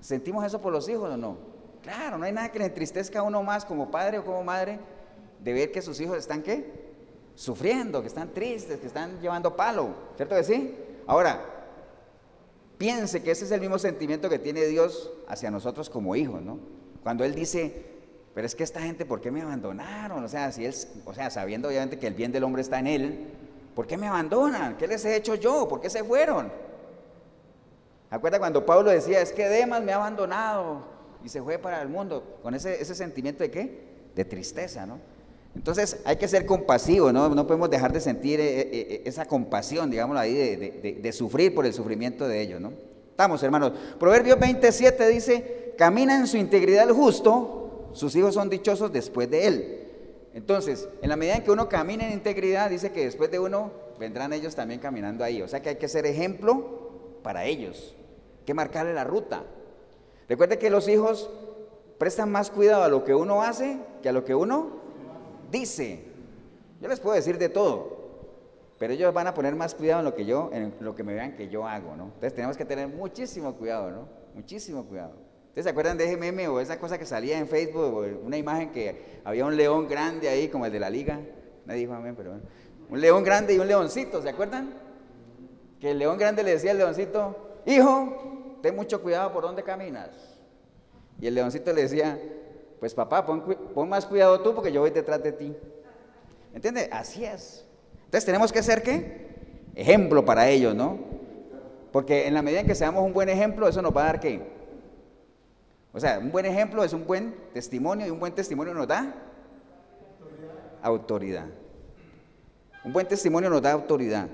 ¿Sentimos eso por los hijos o no? Claro, no hay nada que le entristezca a uno más como padre o como madre de ver que sus hijos están qué? Sufriendo, que están tristes, que están llevando palo, ¿cierto que sí? Ahora, piense que ese es el mismo sentimiento que tiene Dios hacia nosotros como hijos, ¿no? Cuando Él dice, pero es que esta gente, ¿por qué me abandonaron? O sea, si él, o sea, sabiendo obviamente que el bien del hombre está en Él, ¿por qué me abandonan? ¿Qué les he hecho yo? ¿Por qué se fueron? ¿Acuerda cuando Pablo decía, es que Demas me ha abandonado y se fue para el mundo? Con ese, ese sentimiento de qué? De tristeza, ¿no? Entonces hay que ser compasivos, ¿no? no podemos dejar de sentir eh, eh, eh, esa compasión, digámoslo ahí, de, sufrir por el sufrimiento de ellos, ¿no? Estamos, hermanos. Proverbios 27 dice, camina en su integridad el justo, sus hijos son dichosos después de él. Entonces, en la medida en que uno camina en integridad, dice que después de uno vendrán ellos también caminando ahí. O sea que hay que ser ejemplo para ellos, hay que marcarle la ruta. Recuerde que los hijos prestan más cuidado a lo que uno hace que a lo que uno dice. Yo les puedo decir de todo, pero ellos van a poner más cuidado en lo que yo, en lo que me vean que yo hago, ¿no? Entonces tenemos que tener muchísimo cuidado, ¿no? Muchísimo cuidado. ¿Ustedes se acuerdan de ese meme o esa cosa que salía en Facebook o una imagen que había un león grande ahí como el de la liga? Nadie dijo amén, pero bueno. Un león grande y un leoncito, ¿se acuerdan? Que el león grande le decía al leoncito, hijo, ten mucho cuidado por dónde caminas. Y el leoncito le decía, pues papá, pon, más cuidado tú porque yo voy detrás de ti. ¿Entiendes? Así es. Entonces tenemos que ser qué? Ejemplo para ellos, ¿no? Porque en la medida en que seamos un buen ejemplo, eso nos va a dar qué? O sea, un buen ejemplo es un buen testimonio y un buen testimonio nos da autoridad. Un buen testimonio nos da autoridad.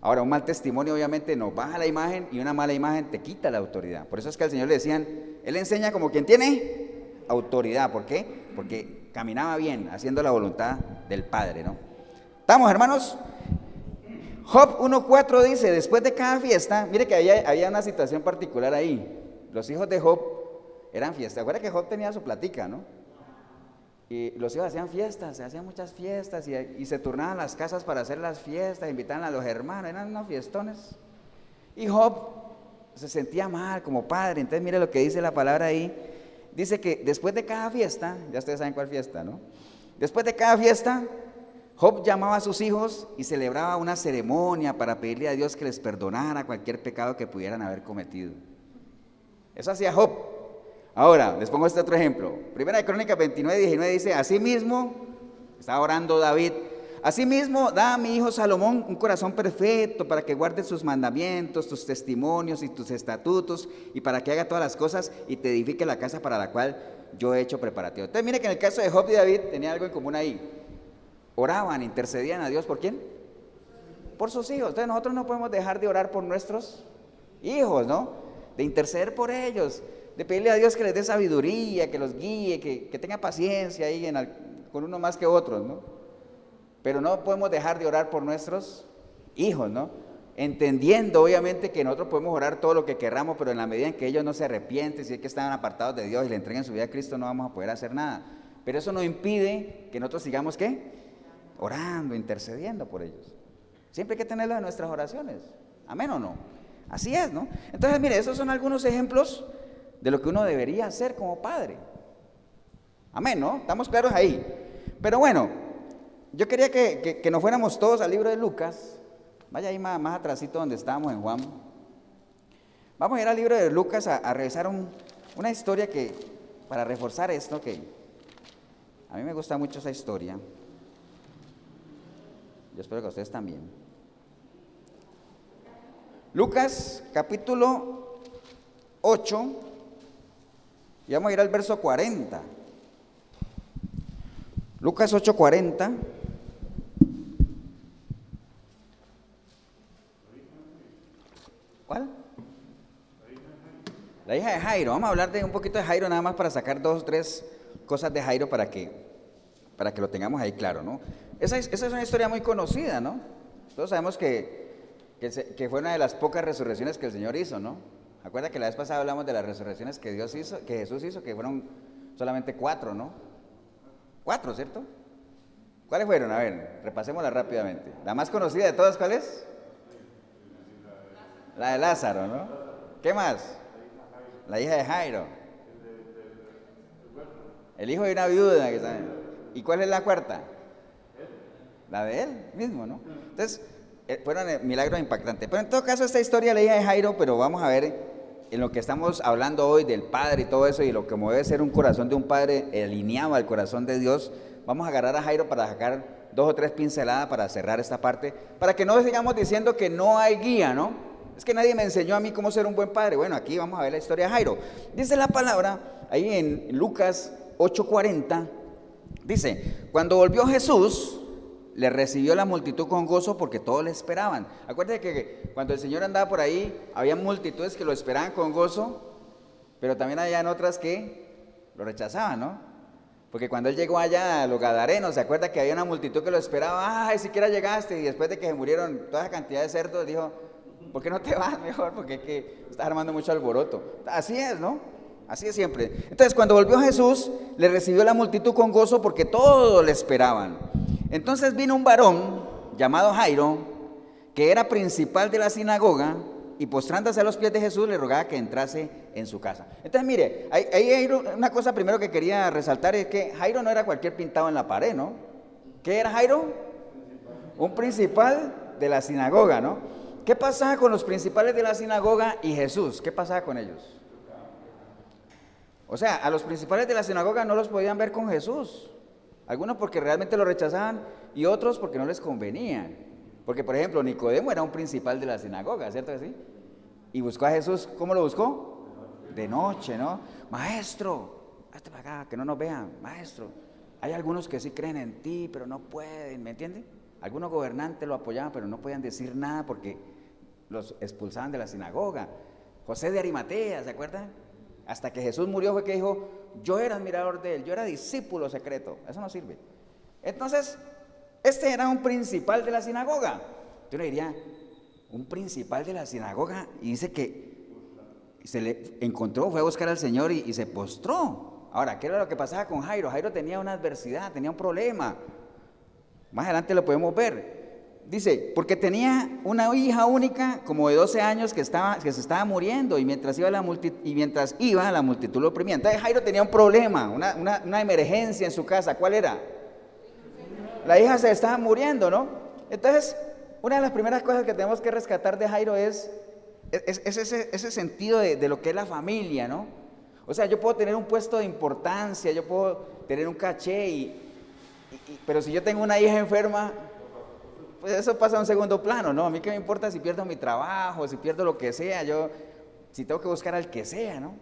Ahora, un mal testimonio obviamente nos baja la imagen y una mala imagen te quita la autoridad. Por eso es que al Señor le decían, Él enseña como quien tiene autoridad. ¿Por qué? Porque caminaba bien, haciendo la voluntad del Padre, ¿no? ¿Estamos, hermanos? Job 1.4 dice, después de cada fiesta, mire que había, había una situación particular ahí. Los hijos de Job eran fiestas. Acuerda que Job tenía su platica, ¿no? Y los hijos hacían fiestas, se hacían muchas fiestas y, se turnaban las casas para hacer las fiestas, invitaban a los hermanos, eran unos fiestones. Y Job se sentía mal como padre, entonces mire lo que dice la palabra ahí, dice que después de cada fiesta, ya ustedes saben cuál fiesta, ¿no? Después de cada fiesta, Job llamaba a sus hijos y celebraba una ceremonia para pedirle a Dios que les perdonara cualquier pecado que pudieran haber cometido. Eso hacía Job. Ahora, les pongo este otro ejemplo. Primera de Crónicas 29, 19 dice, así mismo, estaba orando David, Asimismo, da a mi hijo Salomón un corazón perfecto para que guarde sus mandamientos, tus testimonios y tus estatutos y para que haga todas las cosas y te edifique la casa para la cual yo he hecho preparativo. Entonces, mire que en el caso de Job y David tenía algo en común ahí. oraban, intercedían a Dios por quién? Por sus hijos. Entonces nosotros no podemos dejar de orar por nuestros hijos, ¿no? De interceder por ellos, de pedirle a Dios que les dé sabiduría, que los guíe, que, tenga paciencia ahí con uno más que otros, ¿no? Pero no podemos dejar de orar por nuestros hijos, ¿no? Entendiendo obviamente que nosotros podemos orar todo lo que querramos, pero en la medida en que ellos no se arrepienten, si es que están apartados de Dios y le entreguen su vida a Cristo, no vamos a poder hacer nada. Pero eso no impide que nosotros sigamos qué? Orando, intercediendo por ellos. Siempre hay que tenerlo en nuestras oraciones. Amén o no. Así es, ¿no? Entonces, mire, esos son algunos ejemplos de lo que uno debería hacer como padre. Amén, ¿no? Estamos claros ahí. Pero bueno, yo quería que, nos fuéramos todos al libro de Lucas. Vaya ahí más, más atrásito donde estábamos en Juan. Vamos a ir al libro de Lucas a, revisar una historia que, para reforzar esto, que a mí me gusta mucho esa historia. Yo espero que a ustedes también. Lucas capítulo 8, y vamos a ir al verso 40. Lucas 8, ¿Cuál? La hija de Jairo. Vamos a hablar de un poquito de Jairo nada más para sacar dos o tres cosas de Jairo para que, para que lo tengamos ahí claro, ¿no? Esa es, esa es una historia muy conocida, ¿no? Todos sabemos que, que, fue una de las pocas resurrecciones que el Señor hizo, ¿no? Acuerda que la vez pasada hablamos de las resurrecciones que Dios hizo, que Jesús hizo, que fueron solamente cuatro, ¿no? Cuatro, ¿cierto? ¿Cuáles fueron? A ver, repasémosla rápidamente. La más conocida de todas, ¿cuál es? La de Lázaro, ¿no? ¿Qué más? La hija de Jairo. El hijo de una viuda. ¿Y cuál es la cuarta? La de él mismo, ¿no? Entonces, eh, fueron eh, milagros impactantes. Pero en todo caso, esta historia la hija de Jairo, pero vamos a ver en lo que estamos hablando hoy del Padre y todo eso, y lo que debe ser un corazón de un Padre alineado al corazón de Dios, vamos a agarrar a Jairo para sacar dos o tres pinceladas para cerrar esta parte, para que no sigamos diciendo que no hay guía, ¿no? Es que nadie me enseñó a mí cómo ser un buen padre. Bueno, aquí vamos a ver la historia de Jairo. Dice la palabra, ahí en Lucas 8:40, dice, cuando volvió Jesús, le recibió la multitud con gozo porque todos le esperaban. Acuérdense que cuando el Señor andaba por ahí, había multitudes que lo esperaban con gozo, pero también había otras que lo rechazaban, ¿no? Porque cuando él llegó allá a los Gadarenos, se acuerda que había una multitud que lo esperaba, ay, siquiera llegaste, y después de que se murieron toda esa cantidad de cerdos, dijo, ¿por qué no te vas mejor? Porque es que estás armando mucho alboroto. Así es, ¿no? Así es siempre. Entonces, cuando volvió Jesús, le recibió la multitud con gozo porque todos le esperaban. Entonces vino un varón llamado Jairo, que era principal de la sinagoga, y postrándose a los pies de Jesús le rogaba que entrase en su casa. Entonces, mire, ahí hay una cosa primero que quería resaltar es que Jairo no era cualquier pintado en la pared, ¿no? ¿Qué era Jairo? Un principal de la sinagoga, ¿no? ¿Qué pasaba con los principales de la sinagoga y Jesús? ¿Qué pasaba con ellos? O sea, a los principales de la sinagoga no los podían ver con Jesús. Algunos porque realmente lo rechazaban y otros porque no les convenía. Porque, por ejemplo, Nicodemo era un principal de la sinagoga, ¿cierto que sí? Y buscó a Jesús, ¿cómo lo buscó? De noche, ¿no? Maestro, hazte para acá, que no nos vean, maestro. Hay algunos que sí creen en ti, pero no pueden, ¿me entiende? Algunos gobernantes lo apoyaban, pero no podían decir nada porque los expulsaban de la sinagoga. José de Arimatea, ¿se acuerdan? Hasta que Jesús murió fue que dijo, yo era admirador de él, yo era discípulo secreto. Eso no sirve. Entonces, este era un principal de la sinagoga. Yo le diría, un principal de la sinagoga, y dice que se le encontró, fue a buscar al Señor y, y se postró. Ahora, ¿qué era lo que pasaba con Jairo? Jairo tenía una adversidad, tenía un problema. Más adelante lo podemos ver. Dice, porque tenía una hija única como de 12 años que, estaba, que se estaba muriendo y mientras iba la, y mientras iba, la multitud lo oprimía. Entonces Jairo tenía un problema, una, una, emergencia en su casa. ¿Cuál era? La hija se estaba muriendo, ¿no? Entonces, una de las primeras cosas que tenemos que rescatar de Jairo es, es, ese, ese, sentido de, de, lo que es la familia, ¿no? O sea, yo puedo tener un puesto de importancia, yo puedo tener un caché, y, pero si yo tengo una hija enferma, pues eso pasa a un segundo plano, ¿no? A mí qué me importa si pierdo mi trabajo, si pierdo lo que sea, yo, si tengo que buscar al que sea, ¿no?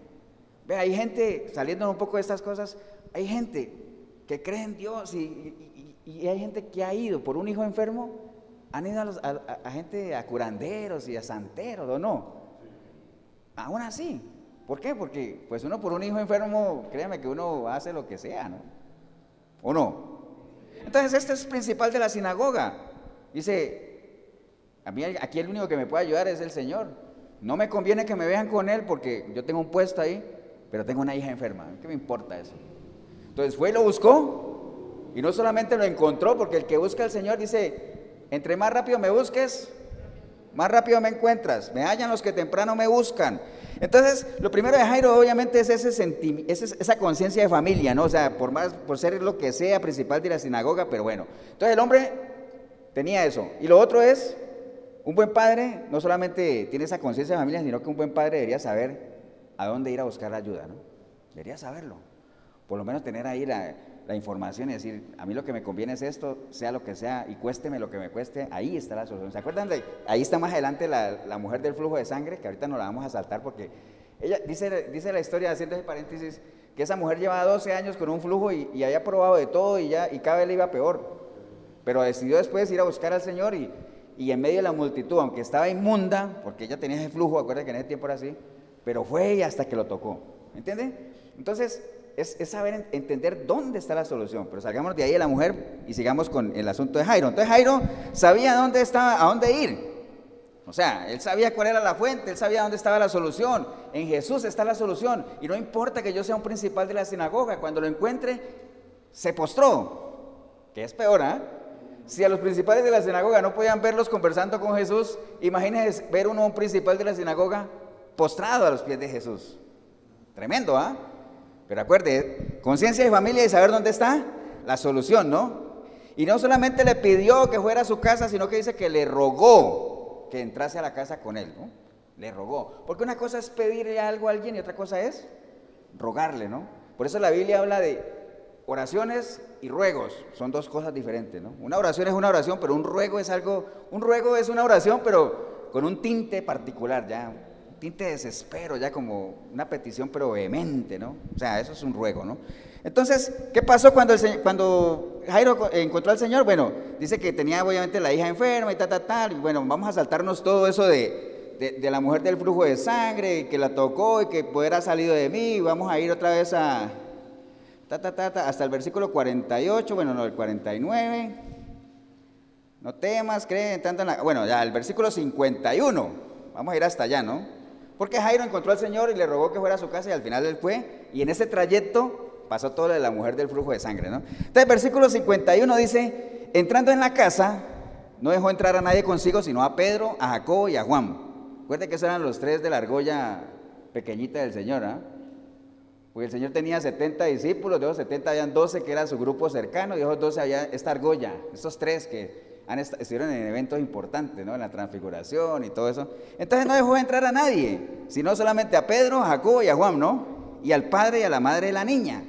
Ve, hay gente, saliendo un poco de estas cosas, hay gente que cree en Dios y, hay gente que ha ido por un hijo enfermo, han ido a, gente, a curanderos y a santeros, ¿o no? Aún así. ¿Por qué? Porque pues uno por un hijo enfermo, créame que uno hace lo que sea, ¿no? ¿O no? Entonces este es principal de la sinagoga. Dice, a mí aquí el único que me puede ayudar es el Señor. No me conviene que me vean con él porque yo tengo un puesto ahí, pero tengo una hija enferma. ¿Qué me importa eso? Entonces fue y lo buscó y no solamente lo encontró, porque el que busca al Señor dice, entre más rápido me busques, más rápido me encuentras. Me hallan los que temprano me buscan. Entonces, lo primero de Jairo obviamente es ese esa conciencia de familia, ¿no? O sea, por más, por ser lo que sea principal de la sinagoga, pero bueno. Entonces el hombre tenía eso. Y lo otro es, un buen padre no solamente tiene esa conciencia de familia, sino que un buen padre debería saber a dónde ir a buscar la ayuda, ¿no? Debería saberlo. Por lo menos tener ahí la, la información y decir, a mí lo que me conviene es esto, sea lo que sea, y cuésteme lo que me cueste, ahí está la solución. ¿Se acuerdan de, ahí está más adelante la, mujer del flujo de sangre, que ahorita no la vamos a saltar porque ella dice, dice la historia, haciendo ese paréntesis, que esa mujer llevaba 12 años con un flujo y, y, había probado de todo y ya, y cada vez le iba peor. Pero decidió después ir a buscar al Señor y, y en medio de la multitud, aunque estaba inmunda, porque ella tenía ese flujo, acuérdense que en ese tiempo era así, pero fue hasta que lo tocó. ¿Me entienden? Entonces, es, saber entender dónde está la solución. Pero salgamos de ahí a la mujer y sigamos con el asunto de Jairo. Entonces Jairo sabía dónde estaba, a dónde ir. O sea, él sabía cuál era la fuente, él sabía dónde estaba la solución. En Jesús está la solución. Y no importa que yo sea un principal de la sinagoga, cuando lo encuentre, se postró. Que es peor, ¿ah? Si a los principales de la sinagoga no podían verlos conversando con Jesús, imagínense ver uno un principal de la sinagoga postrado a los pies de Jesús. Tremendo, ¿ah? Pero acuerde, conciencia de familia y saber dónde está la solución, ¿no? Y no solamente le pidió que fuera a su casa, sino que dice que le rogó que entrase a la casa con él, ¿no? Le rogó. Porque una cosa es pedirle algo a alguien y otra cosa es rogarle, ¿no? Por eso la Biblia habla de oraciones y ruegos. Son dos cosas diferentes, ¿no? Una oración es una oración, pero un ruego es algo, un ruego es una oración, pero con un tinte particular, ya, tinte de desespero, ya como una petición pero vehemente, ¿no? O sea, eso es un ruego, ¿no? Entonces, ¿qué pasó cuando, cuando Jairo encontró al Señor? Bueno, dice que tenía obviamente la hija enferma y tal, tal, tal, y bueno, vamos a saltarnos todo eso de, de, la mujer del flujo de sangre, que la tocó y que poder ha salido de mí, y vamos a ir otra vez a, ta, ta, ta, hasta el versículo 48, bueno, no, el 49, no temas, creen tanto en la, bueno, ya el versículo 51, vamos a ir hasta allá, ¿no? Porque Jairo encontró al Señor y le rogó que fuera a su casa y al final él fue. Y en ese trayecto pasó todo lo de la mujer del flujo de sangre, ¿no? Entonces, versículo 51 dice, entrando en la casa, no dejó entrar a nadie consigo, sino a Pedro, a Jacobo y a Juan. Recuerden que esos eran los tres de la argolla pequeñita del Señor, ¿ah? Porque el Señor tenía 70 discípulos, de esos 70 habían 12 que era su grupo cercano, y de esos 12 había esta argolla, estos tres que estuvieron en eventos importantes, ¿no? En la transfiguración y todo eso. Entonces no dejó entrar a nadie, sino solamente a Pedro, a Jacobo y a Juan, ¿no? Y al padre y a la madre de la niña.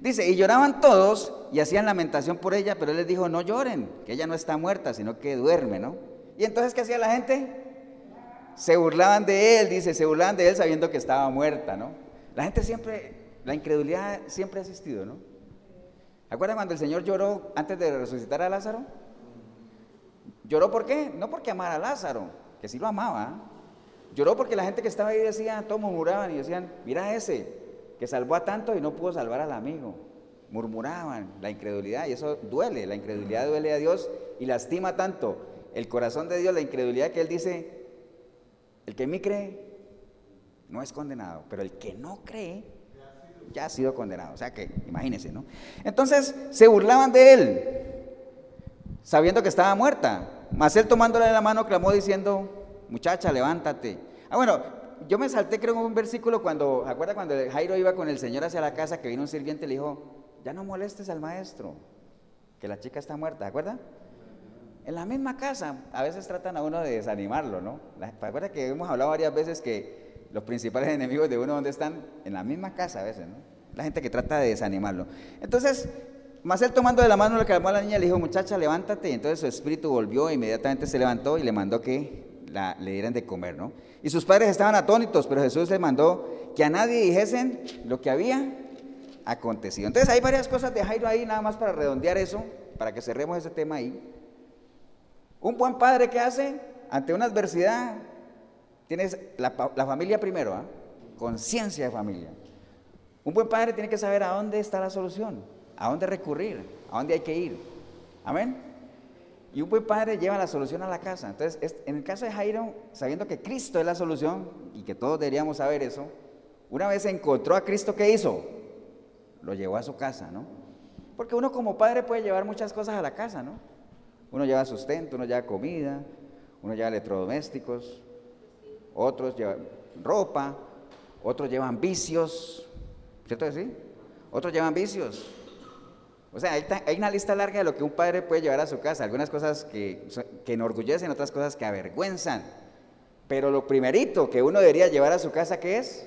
Dice, y lloraban todos y hacían lamentación por ella, pero él les dijo, no lloren, que ella no está muerta, sino que duerme, ¿no? Y entonces, ¿qué hacía la gente? Se burlaban de él, dice, se burlaban de él sabiendo que estaba muerta, ¿no? La gente siempre, la incredulidad siempre ha existido, ¿no? ¿Acuerdan cuando el Señor lloró antes de resucitar a Lázaro? Lloró por qué? No porque amara a Lázaro, que sí lo amaba. Lloró porque la gente que estaba ahí decía, todos murmuraban y decían, mira ese, que salvó a tanto y no pudo salvar al amigo. Murmuraban la incredulidad y eso duele, la incredulidad duele a Dios y lastima tanto el corazón de Dios, la incredulidad que Él dice, el que en mí cree no es condenado, pero el que no cree ya ha sido condenado. O sea que, imagínense, ¿no? Entonces se burlaban de Él, sabiendo que estaba muerta. Mas él tomándole la mano clamó diciendo, muchacha, levántate. Ah, bueno, yo me salté creo un versículo cuando, ¿acuerda cuando Jairo iba con el Señor hacia la casa que vino un sirviente y le dijo, ya no molestes al maestro, que la chica está muerta, ¿acuerda? En la misma casa, a veces tratan a uno de desanimarlo, ¿no? ¿Acuerda que hemos hablado varias veces que los principales enemigos de uno, ¿dónde están? En la misma casa a veces, ¿no? La gente que trata de desanimarlo. Entonces, mas él tomando de la mano le calmó a la niña le dijo, muchacha, levántate. Y entonces su espíritu volvió e inmediatamente se levantó y le mandó que le dieran de comer, ¿no? Y sus padres estaban atónitos, pero Jesús les mandó que a nadie dijesen lo que había acontecido. Entonces hay varias cosas de Jairo ahí, nada más para redondear eso, para que cerremos ese tema ahí. Un buen padre que hace ante una adversidad, tienes la, familia primero, ¿ah? conciencia de familia. Un buen padre tiene que saber a dónde está la solución, a dónde recurrir, a dónde hay que ir. Amén. Y un buen padre lleva la solución a la casa. Entonces, en el caso de Jairo, sabiendo que Cristo es la solución y que todos deberíamos saber eso, una vez encontró a Cristo, ¿qué hizo? Lo llevó a su casa, ¿no? Porque uno como padre puede llevar muchas cosas a la casa, ¿no? Uno lleva sustento, uno lleva comida, uno lleva electrodomésticos, otros llevan ropa, otros llevan vicios, ¿cierto sí? Otros llevan vicios. O sea, hay, una lista larga de lo que un padre puede llevar a su casa, algunas cosas que, que enorgullecen, otras cosas que avergüenzan. Pero lo primerito que uno debería llevar a su casa, ¿qué es?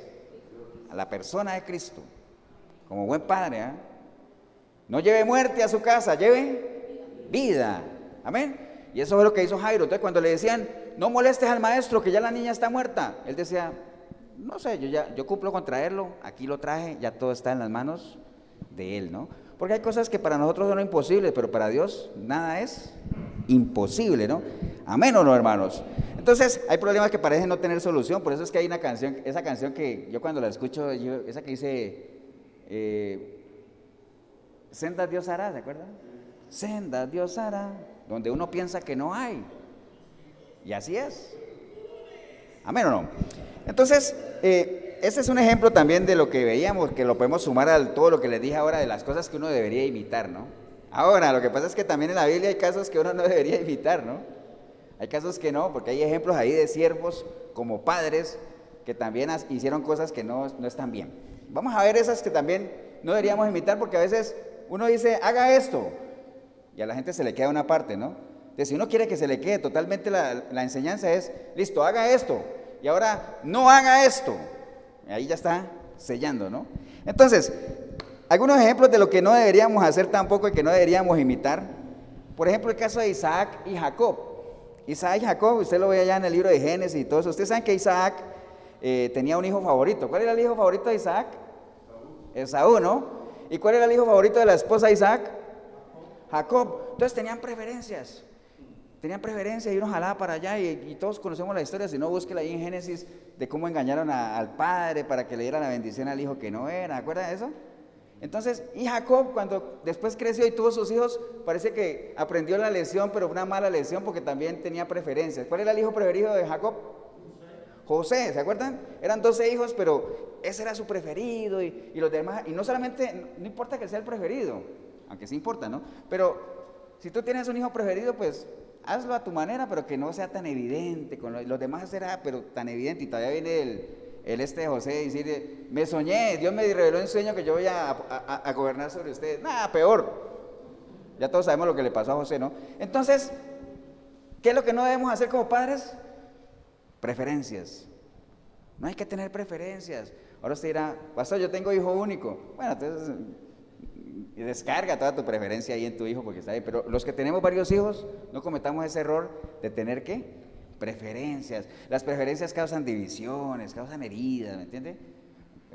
A la persona de Cristo, como buen padre. ¿eh? No lleve muerte a su casa, lleve vida. Amén. Y eso es lo que hizo Jairo. Entonces cuando le decían, no molestes al maestro, que ya la niña está muerta, él decía, no sé, yo ya yo cumplo con traerlo, aquí lo traje, ya todo está en las manos de él, ¿no? Porque hay cosas que para nosotros son imposibles, pero para Dios nada es imposible, ¿no? Amén o no, hermanos. Entonces, hay problemas que parecen no tener solución, por eso es que hay una canción, esa canción que yo cuando la escucho, esa que dice, eh, Dios hará, ¿se acuerdan? Senda Dios hará, donde uno piensa que no hay. Y así es. Amén o no. Entonces, eh, este es un ejemplo también de lo que veíamos, que lo podemos sumar a todo lo que les dije ahora de las cosas que uno debería imitar, ¿no? Ahora, lo que pasa es que también en la Biblia hay casos que uno no debería imitar, ¿no? Hay casos que no, porque hay ejemplos ahí de siervos como padres que también hicieron cosas que no, no están bien. Vamos a ver esas que también no deberíamos imitar, porque a veces uno dice, haga esto, y a la gente se le queda una parte, ¿no? Entonces, si uno quiere que se le quede totalmente la, enseñanza es, listo, haga esto, y ahora no haga esto. Ahí ya está sellando, ¿no? Entonces, algunos ejemplos de lo que no deberíamos hacer tampoco y que no deberíamos imitar. Por ejemplo, el caso de Isaac y Jacob. Isaac y Jacob, usted lo ve allá en el libro de Génesis y todo eso. Ustedes saben que Isaac eh, tenía un hijo favorito. ¿Cuál era el hijo favorito de Isaac? Esaú, ¿no? ¿Y cuál era el hijo favorito de la esposa de Isaac? Jacob. Entonces tenían preferencias tenían preferencia y uno jalaba para allá y, todos conocemos la historia, si no búsquela ahí en Génesis de cómo engañaron al padre para que le diera la bendición al hijo que no era, ¿acuerdan eso? Entonces, y Jacob cuando después creció y tuvo sus hijos, parece que aprendió la lección, pero una mala lección porque también tenía preferencias. ¿Cuál era el hijo preferido de Jacob? José, ¿se acuerdan? Eran 12 hijos, pero ese era su preferido y, y los demás, y no solamente, no importa que sea el preferido, aunque sí importa, ¿no? Pero si tú tienes un hijo preferido, pues hazlo a tu manera, pero que no sea tan evidente. Con los demás será, pero tan evidente. Y todavía viene el, este José y decir, me soñé, Dios me reveló en sueño que yo voy a, a, gobernar sobre ustedes. Nada, peor. Ya todos sabemos lo que le pasó a José, ¿no? Entonces, ¿qué es lo que no debemos hacer como padres? Preferencias. No hay que tener preferencias. Ahora usted dirá, pastor, yo tengo hijo único. Bueno, entonces y descarga toda tu preferencia ahí en tu hijo porque está ahí. Pero los que tenemos varios hijos, no cometamos ese error de tener qué? Preferencias. Las preferencias causan divisiones, causan heridas, ¿me entiende?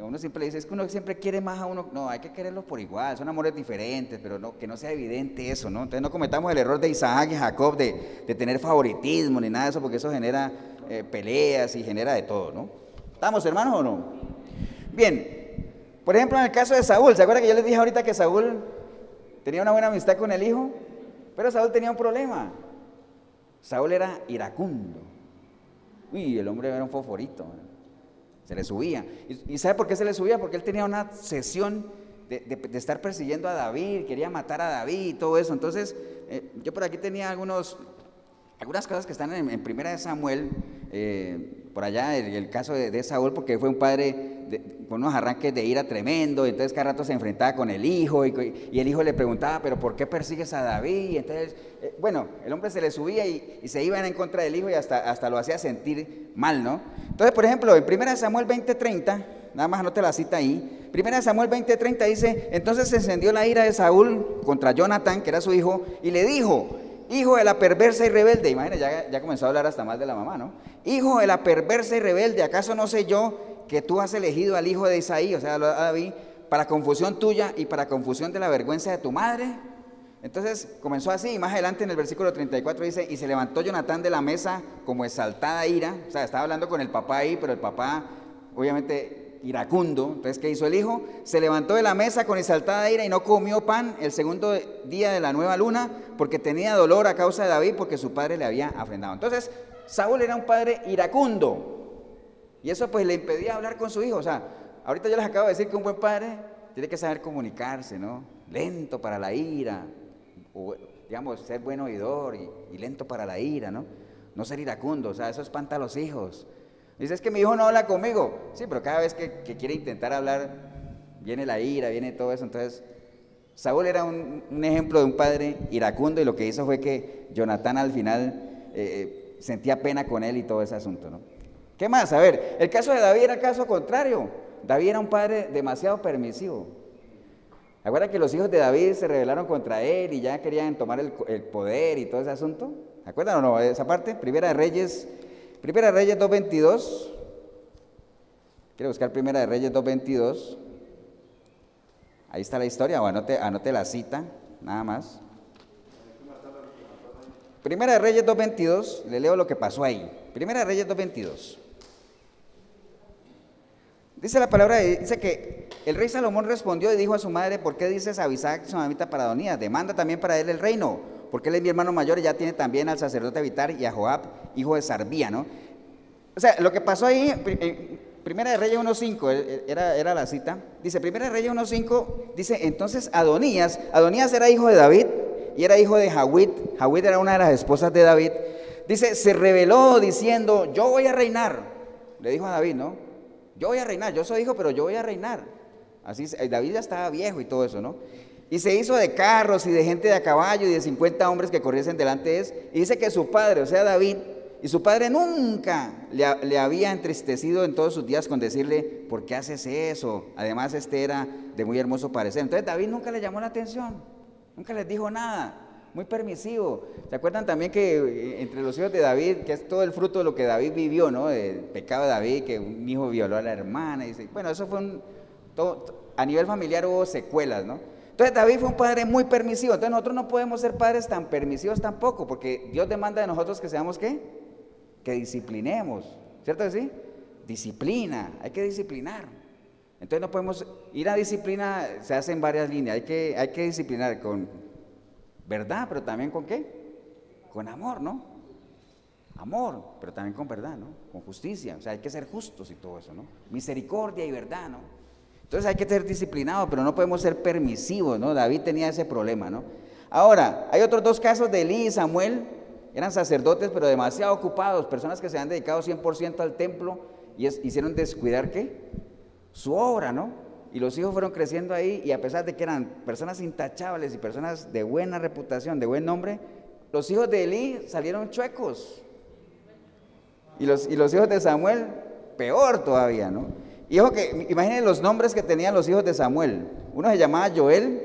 Uno siempre dice, es que uno siempre quiere más a uno. No, hay que quererlos por igual, son amores diferentes, pero no, que no sea evidente eso, ¿no? Entonces no cometamos el error de Isaac y Jacob de, de tener favoritismo ni nada de eso, porque eso genera eh, peleas y genera de todo, ¿no? ¿Estamos hermanos o no? Bien, por ejemplo, en el caso de Saúl, ¿se acuerdan que yo les dije ahorita que Saúl tenía una buena amistad con el hijo? Pero Saúl tenía un problema. Saúl era iracundo. Uy, el hombre era un fosforito. Se le subía. ¿Y, sabe por qué se le subía? Porque él tenía una sesión de, estar persiguiendo a David, quería matar a David y todo eso. Entonces, eh, yo por aquí tenía algunos, algunas cosas que están en, Primera de Samuel, eh, por allá, el, caso de, Saúl, porque fue un padre con unos arranques de ira tremendo, entonces cada rato se enfrentaba con el hijo, y, el hijo le preguntaba, pero ¿por qué persigues a David? Entonces, eh, bueno, el hombre se le subía y, se iban en contra del hijo y hasta, hasta lo hacía sentir mal, ¿no? Entonces, por ejemplo, en 1 Samuel 20:30, nada más anote la cita ahí, 1 Samuel 20:30 dice, entonces se encendió la ira de Saúl contra Jonathan, que era su hijo, y le dijo, hijo de la perversa y rebelde, imagínate, ya, ya comenzó a hablar hasta mal de la mamá, ¿no? Hijo de la perversa y rebelde, ¿acaso no sé yo que tú has elegido al hijo de Isaí, o sea, a David, para confusión tuya y para confusión de la vergüenza de tu madre. Entonces comenzó así, y más adelante en el versículo 34 dice, y se levantó Jonatán de la mesa como exaltada ira, o sea, estaba hablando con el papá ahí, pero el papá obviamente iracundo, entonces ¿qué hizo el hijo? Se levantó de la mesa con exaltada ira y no comió pan el segundo día de la nueva luna, porque tenía dolor a causa de David, porque su padre le había afrendado. Entonces, Saúl era un padre iracundo, y eso pues le impedía hablar con su hijo, o sea, ahorita yo les acabo de decir que un buen padre tiene que saber comunicarse, ¿no? Lento para la ira, o digamos, ser buen oidor y, lento para la ira, ¿no? No ser iracundo, o sea, eso espanta a los hijos. Dice, es que mi hijo no habla conmigo. Sí, pero cada vez que, quiere intentar hablar, viene la ira, viene todo eso. Entonces, Saúl era un, ejemplo de un padre iracundo y lo que hizo fue que Jonatán al final eh, sentía pena con él y todo ese asunto, ¿no? ¿Qué más? A ver, el caso de David era el caso contrario. David era un padre demasiado permisivo. ¿Acuerdan que los hijos de David se rebelaron contra él y ya querían tomar el, poder y todo ese asunto? ¿Se acuerdan o no? Esa parte, Primera de Reyes, Primera de Reyes 2.22. Quiero buscar Primera de Reyes 2.22. Ahí está la historia, o anote, anote la cita, nada más. Primera de Reyes 2.22, le leo lo que pasó ahí. Primera de Reyes 2.22. Dice la palabra, dice que el rey Salomón respondió y dijo a su madre, ¿por qué dices a Abisac, su mamita para? Demanda también para él el reino, porque él es mi hermano mayor y ya tiene también al sacerdote Abitar y a Joab, hijo de Sarbía, ¿no? O sea, lo que pasó ahí, Primera de Reyes 1.5, era, era la cita, dice, Primera de Reyes 1.5, dice, entonces Adonías, Adonías era hijo de David y era hijo de Jawit, Jawit era una de las esposas de David, dice, se reveló diciendo, yo voy a reinar, le dijo a David, ¿no? Yo voy a reinar, yo soy hijo, pero yo voy a reinar. Así, eh, David ya estaba viejo y todo eso, ¿no? Y se hizo de carros y de gente de a caballo y de 50 hombres que corriesen delante de él. Y dice que su padre, o sea, David, y su padre nunca le, había entristecido en todos sus días con decirle, ¿por qué haces eso? Además, este era de muy hermoso parecer. Entonces David nunca le llamó la atención, nunca les dijo nada muy permisivo. ¿Se acuerdan también que eh, entre los hijos de David, que es todo el fruto de lo que David vivió, ¿no? El pecado de David, que un hijo violó a la hermana. Y bueno, eso fue un. a nivel familiar hubo secuelas, ¿no? Entonces David fue un padre muy permisivo. Entonces nosotros no podemos ser padres tan permisivos tampoco, porque Dios demanda de nosotros que seamos qué? Que disciplinemos. ¿Cierto que sí? Disciplina, hay que disciplinar. Entonces no podemos ir a disciplina, se hace en varias líneas. Hay que, hay que disciplinar con verdad, pero también con qué? Con amor, ¿no? Amor, pero también con verdad, ¿no? Con justicia, o sea, hay que ser justos y todo eso, ¿no? Misericordia y verdad, ¿no? Entonces hay que ser disciplinados, pero no podemos ser permisivos, ¿no? David tenía ese problema, ¿no? Ahora, hay otros dos casos de Elí y Samuel, eran sacerdotes, pero demasiado ocupados, personas que se han dedicado 100% al templo y hicieron descuidar, ¿qué? Su obra, ¿no? Y los hijos fueron creciendo ahí y a pesar de que eran personas intachables y personas de buena reputación, de buen nombre, los hijos de Elí salieron chuecos. Y los, y los hijos de Samuel, peor todavía, ¿no? Y que, imaginen los nombres que tenían los hijos de Samuel. Uno se llamaba Joel,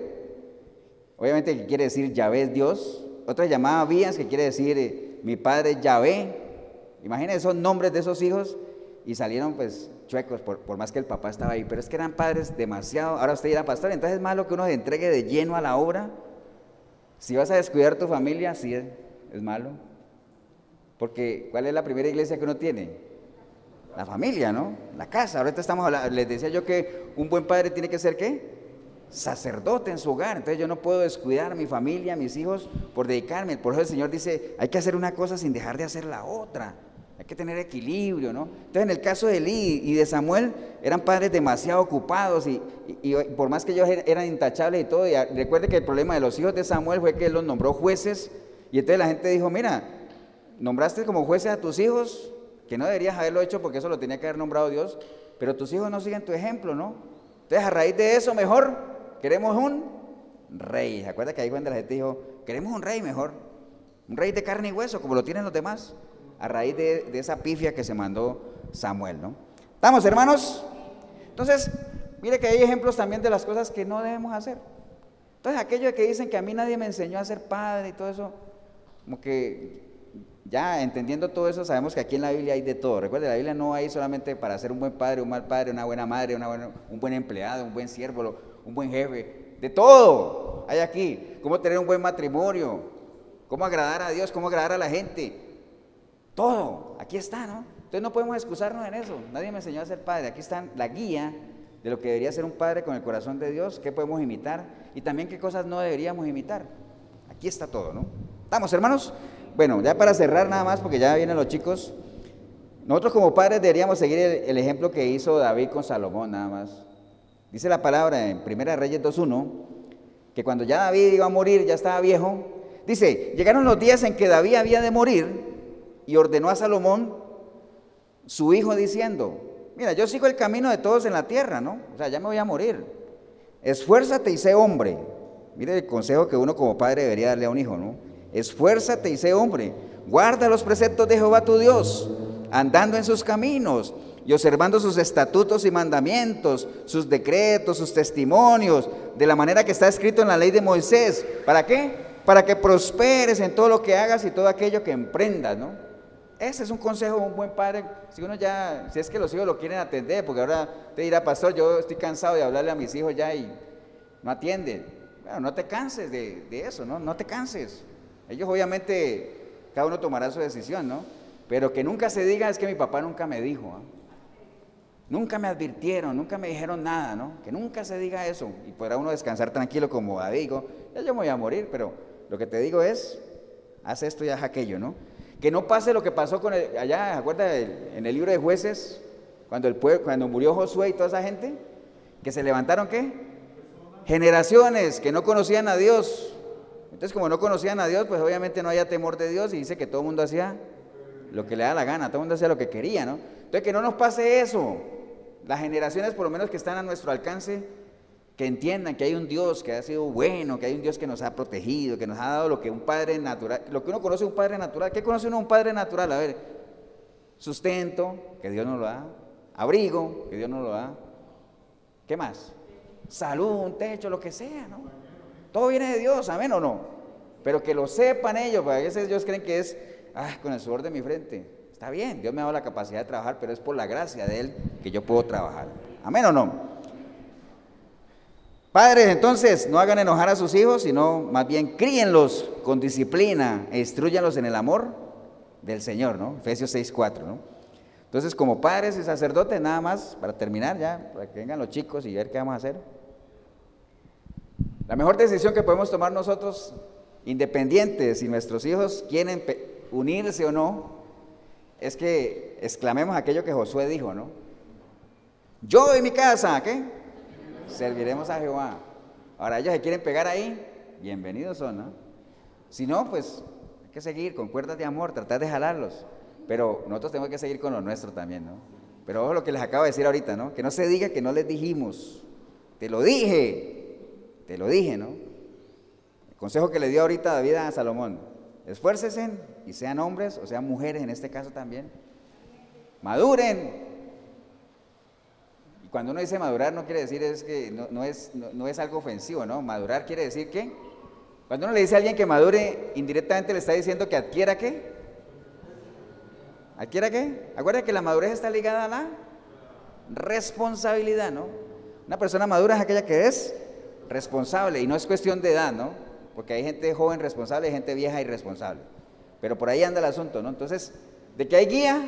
obviamente que quiere decir Yahvé es Dios. Otro se llamaba Abías, que quiere decir eh, mi padre Yahvé. Imaginen esos nombres de esos hijos y salieron pues chuecos, por, más que el papá estaba ahí, pero es que eran padres demasiado, ahora usted era pastor, entonces es malo que uno se entregue de lleno a la obra. Si vas a descuidar tu familia, sí es, es malo. Porque ¿cuál es la primera iglesia que uno tiene? La familia, ¿no? La casa. Ahorita estamos hablando, les decía yo que un buen padre tiene que ser qué? Sacerdote en su hogar. Entonces yo no puedo descuidar a mi familia, a mis hijos, por dedicarme. Por eso el Señor dice, hay que hacer una cosa sin dejar de hacer la otra. Hay que tener equilibrio, ¿no? Entonces, en el caso de Eli y de Samuel, eran padres demasiado ocupados y, por más que ellos er-, eran intachables y todo, y recuerde que el problema de los hijos de Samuel fue que él los nombró jueces y entonces la gente dijo, mira, nombraste como jueces a tus hijos, que no deberías haberlo hecho porque eso lo tenía que haber nombrado Dios, pero tus hijos no siguen tu ejemplo, ¿no? Entonces, a raíz de eso, mejor, queremos un rey. ¿Se acuerda que ahí cuando la gente dijo, queremos un rey mejor? Un rey de carne y hueso, como lo tienen los demás a raíz de, esa pifia que se mandó Samuel, ¿no? ¿Estamos, hermanos? Entonces, mire que hay ejemplos también de las cosas que no debemos hacer. Entonces, aquello de que dicen que a mí nadie me enseñó a ser padre y todo eso, como que ya entendiendo todo eso, sabemos que aquí en la Biblia hay de todo. Recuerde, la Biblia no hay solamente para ser un buen padre, un mal padre, una buena madre, un buen empleado, un buen siervo, un buen jefe. De todo hay aquí. Cómo tener un buen matrimonio, cómo agradar a Dios, cómo agradar a la gente. Todo, aquí está, ¿no? Entonces no podemos excusarnos en eso. Nadie me enseñó a ser padre. Aquí está la guía de lo que debería ser un padre con el corazón de Dios, qué podemos imitar y también qué cosas no deberíamos imitar. Aquí está todo, ¿no? ¿Estamos, hermanos? Bueno, ya para cerrar nada más, porque ya vienen los chicos, nosotros como padres deberíamos seguir el, ejemplo que hizo David con Salomón, nada más. Dice la palabra en 1 Reyes 2.1, que cuando ya David iba a morir, ya estaba viejo, dice, llegaron los días en que David había de morir y ordenó a Salomón, su hijo, diciendo, mira, yo sigo el camino de todos en la tierra, ¿no? O sea, ya me voy a morir. Esfuérzate y sé hombre. Mire el consejo que uno como padre debería darle a un hijo, ¿no? Esfuérzate y sé hombre. Guarda los preceptos de Jehová tu Dios, andando en sus caminos y observando sus estatutos y mandamientos, sus decretos, sus testimonios, de la manera que está escrito en la ley de Moisés. ¿Para qué? Para que prosperes en todo lo que hagas y todo aquello que emprendas, ¿no? Ese es un consejo de un buen padre. Si uno ya, si es que los hijos lo quieren atender, porque ahora te dirá, pastor, yo estoy cansado de hablarle a mis hijos ya y no atienden. Bueno, no te canses de, eso, ¿no? No te canses. Ellos obviamente, cada uno tomará su decisión, ¿no? Pero que nunca se diga es que mi papá nunca me dijo, ¿ah? nunca me advirtieron, nunca me dijeron nada, ¿no? Que nunca se diga eso y podrá uno descansar tranquilo como digo, yo me voy a morir, pero lo que te digo es, haz esto y haz aquello, ¿no? Que no pase lo que pasó con el, allá, ¿acuerdas en el libro de jueces, cuando, el pueblo, cuando murió Josué y toda esa gente? Que se levantaron, ¿qué? Generaciones que no conocían a Dios, entonces, como no conocían a Dios, pues obviamente no había temor de Dios y dice que todo el mundo hacía lo que le da la gana, todo el mundo hacía lo que quería, ¿no? Entonces, que no nos pase eso. Las generaciones, por lo menos que están a nuestro alcance, que entiendan que hay un Dios que ha sido bueno, que hay un Dios que nos ha protegido, que nos ha dado lo que un padre natural, lo que uno conoce un padre natural. ¿Qué conoce uno un padre natural? A ver, sustento, que Dios nos lo da, abrigo, que Dios nos lo da. ¿Qué más? Salud, un techo, lo que sea, ¿no? Todo viene de Dios, amén o no. Pero que lo sepan ellos, porque a veces ellos creen que es, ah, con el sudor de mi frente. Está bien, Dios me ha dado la capacidad de trabajar, pero es por la gracia de Él que yo puedo trabajar. Amén o no. Padres, entonces, no hagan enojar a sus hijos, sino más bien críenlos con disciplina e instruyanlos en el amor del Señor, ¿no? Efesios 6.4, ¿no? Entonces, como padres y sacerdotes, nada más, para terminar ya, para que vengan los chicos y ver qué vamos a hacer. La mejor decisión que podemos tomar nosotros, independientes si nuestros hijos quieren unirse o no, es que exclamemos aquello que Josué dijo, ¿no? Yo y mi casa, ¿qué? Serviremos a Jehová. Ahora ellos se quieren pegar ahí, bienvenidos son, ¿no? Si no, pues hay que seguir con cuerdas de amor, tratar de jalarlos. Pero nosotros tenemos que seguir con lo nuestro también, ¿no? Pero ojo lo que les acabo de decir ahorita, ¿no? Que no se diga que no les dijimos. Te lo dije, te lo dije, ¿no? El consejo que le dio ahorita David a Salomón. Esfuércesen y sean hombres o sean mujeres en este caso también. Maduren. Y cuando uno dice madurar no quiere decir es que no, es, no, es algo ofensivo, ¿no? Madurar quiere decir que cuando uno le dice a alguien que madure, indirectamente le está diciendo que adquiera qué. ¿Adquiera qué? Acuérdate que la madurez está ligada a la responsabilidad, ¿no? Una persona madura es aquella que es responsable, y no es cuestión de edad, ¿no? Porque hay gente joven responsable y gente vieja irresponsable. Pero por ahí anda el asunto, ¿no? Entonces, de que hay guía,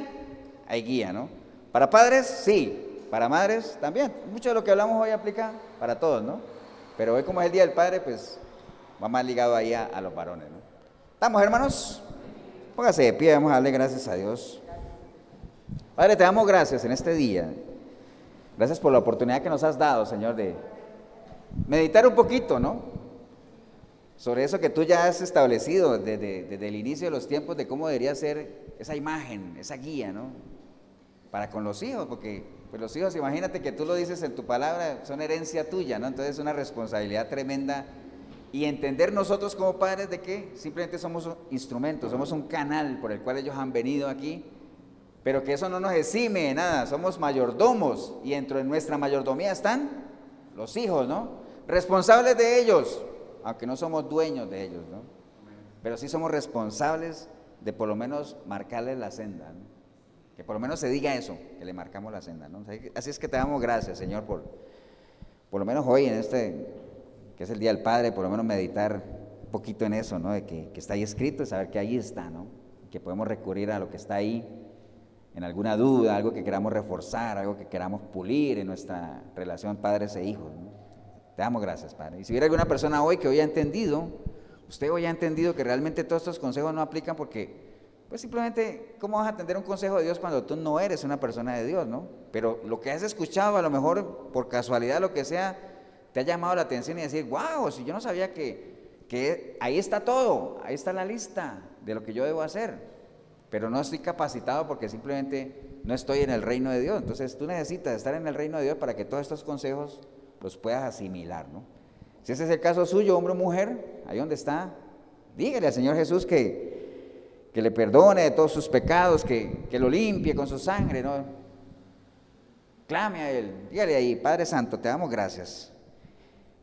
hay guía, ¿no? Para padres, sí. Para madres, también. Mucho de lo que hablamos hoy aplica para todos, ¿no? Pero hoy como es el Día del Padre, pues va más ligado ahí a, los varones, ¿no? ¿Estamos, hermanos? Póngase de pie, vamos a darle gracias a Dios. Padre, te damos gracias en este día. Gracias por la oportunidad que nos has dado, Señor, de meditar un poquito, ¿no? Sobre eso que tú ya has establecido desde, el inicio de los tiempos de cómo debería ser esa imagen, esa guía, ¿no? Para con los hijos, porque pues los hijos, imagínate que tú lo dices en tu palabra, son herencia tuya, ¿no? Entonces es una responsabilidad tremenda. Y entender nosotros como padres de que simplemente somos instrumentos, somos un canal por el cual ellos han venido aquí, pero que eso no nos exime de nada, somos mayordomos y dentro de nuestra mayordomía están los hijos, ¿no? responsables de ellos, aunque no somos dueños de ellos, ¿no? Pero sí somos responsables de por lo menos marcarle la senda, que por lo menos se diga eso, que le marcamos la senda. ¿no? Así es que te damos gracias, Señor, por, por lo menos hoy en este, que es el Día del Padre, por lo menos meditar un poquito en eso, ¿no? de que, que está ahí escrito y saber que ahí está, ¿no? que podemos recurrir a lo que está ahí en alguna duda, algo que queramos reforzar, algo que queramos pulir en nuestra relación padres e hijos. Te damos gracias, Padre. Y si hubiera alguna persona hoy que hoy ha entendido, usted hoy ha entendido que realmente todos estos consejos no aplican porque, pues simplemente, ¿cómo vas a atender un consejo de Dios cuando tú no eres una persona de Dios, no? Pero lo que has escuchado, a lo mejor por casualidad, lo que sea, te ha llamado la atención y decir, wow, si yo no sabía que, que ahí está todo, ahí está la lista de lo que yo debo hacer pero no estoy capacitado porque simplemente no estoy en el reino de Dios. Entonces tú necesitas estar en el reino de Dios para que todos estos consejos los puedas asimilar, ¿no? Si ese es el caso suyo, hombre o mujer, ahí donde está, dígale al Señor Jesús que, que le perdone de todos sus pecados, que, que lo limpie con su sangre, ¿no? Clame a Él, dígale ahí, Padre Santo, te damos gracias.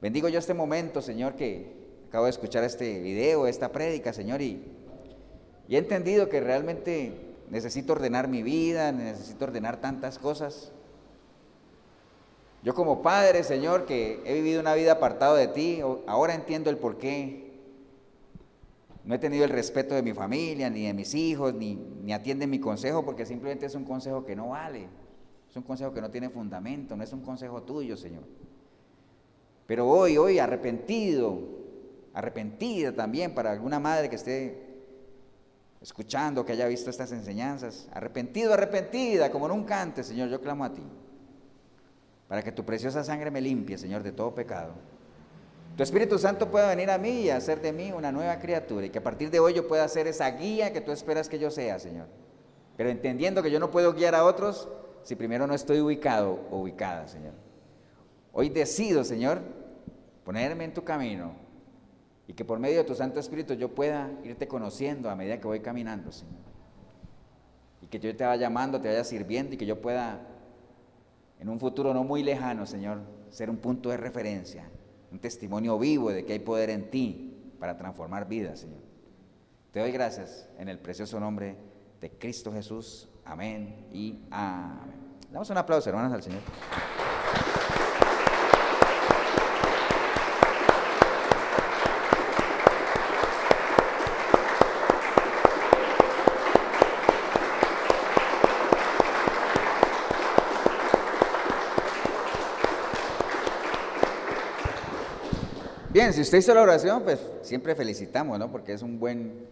Bendigo yo este momento, Señor, que acabo de escuchar este video, esta prédica, Señor, y y he entendido que realmente necesito ordenar mi vida, necesito ordenar tantas cosas. Yo como padre, Señor, que he vivido una vida apartado de ti, ahora entiendo el por qué. No he tenido el respeto de mi familia, ni de mis hijos, ni, ni atienden mi consejo, porque simplemente es un consejo que no vale. Es un consejo que no tiene fundamento, no es un consejo tuyo, Señor. Pero hoy, hoy, arrepentido, arrepentida también para alguna madre que esté escuchando, que haya visto estas enseñanzas, arrepentido, arrepentida, como nunca antes, Señor, yo clamo a ti, para que tu preciosa sangre me limpie, Señor, de todo pecado. Tu Espíritu Santo pueda venir a mí y hacer de mí una nueva criatura y que a partir de hoy yo pueda ser esa guía que tú esperas que yo sea, Señor. Pero entendiendo que yo no puedo guiar a otros si primero no estoy ubicado o ubicada, Señor. Hoy decido, Señor, ponerme en tu camino, y que por medio de tu Santo Espíritu yo pueda irte conociendo a medida que voy caminando, Señor. Y que yo te vaya llamando, te vaya sirviendo y que yo pueda, en un futuro no muy lejano, Señor, ser un punto de referencia, un testimonio vivo de que hay poder en ti para transformar vidas, Señor. Te doy gracias en el precioso nombre de Cristo Jesús. Amén y amén. Damos un aplauso, hermanos, al Señor. Bien, si usted hizo la oración, pues siempre felicitamos, ¿no? Porque es un buen,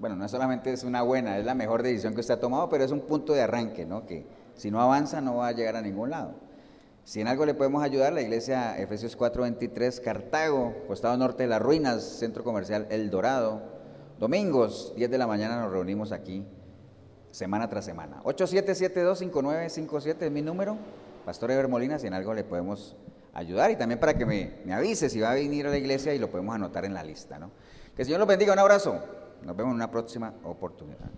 bueno, no solamente es una buena, es la mejor decisión que usted ha tomado, pero es un punto de arranque, ¿no? Que si no avanza no va a llegar a ningún lado. Si en algo le podemos ayudar, la iglesia Efesios 4:23, Cartago, costado norte de las ruinas, centro comercial El Dorado. Domingos, 10 de la mañana nos reunimos aquí, semana tras semana. 87725957 es mi número. Pastor Eber Molina, si en algo le podemos ayudar y también para que me, avise si va a venir a la iglesia y lo podemos anotar en la lista. ¿no? Que el Señor los bendiga, un abrazo. Nos vemos en una próxima oportunidad.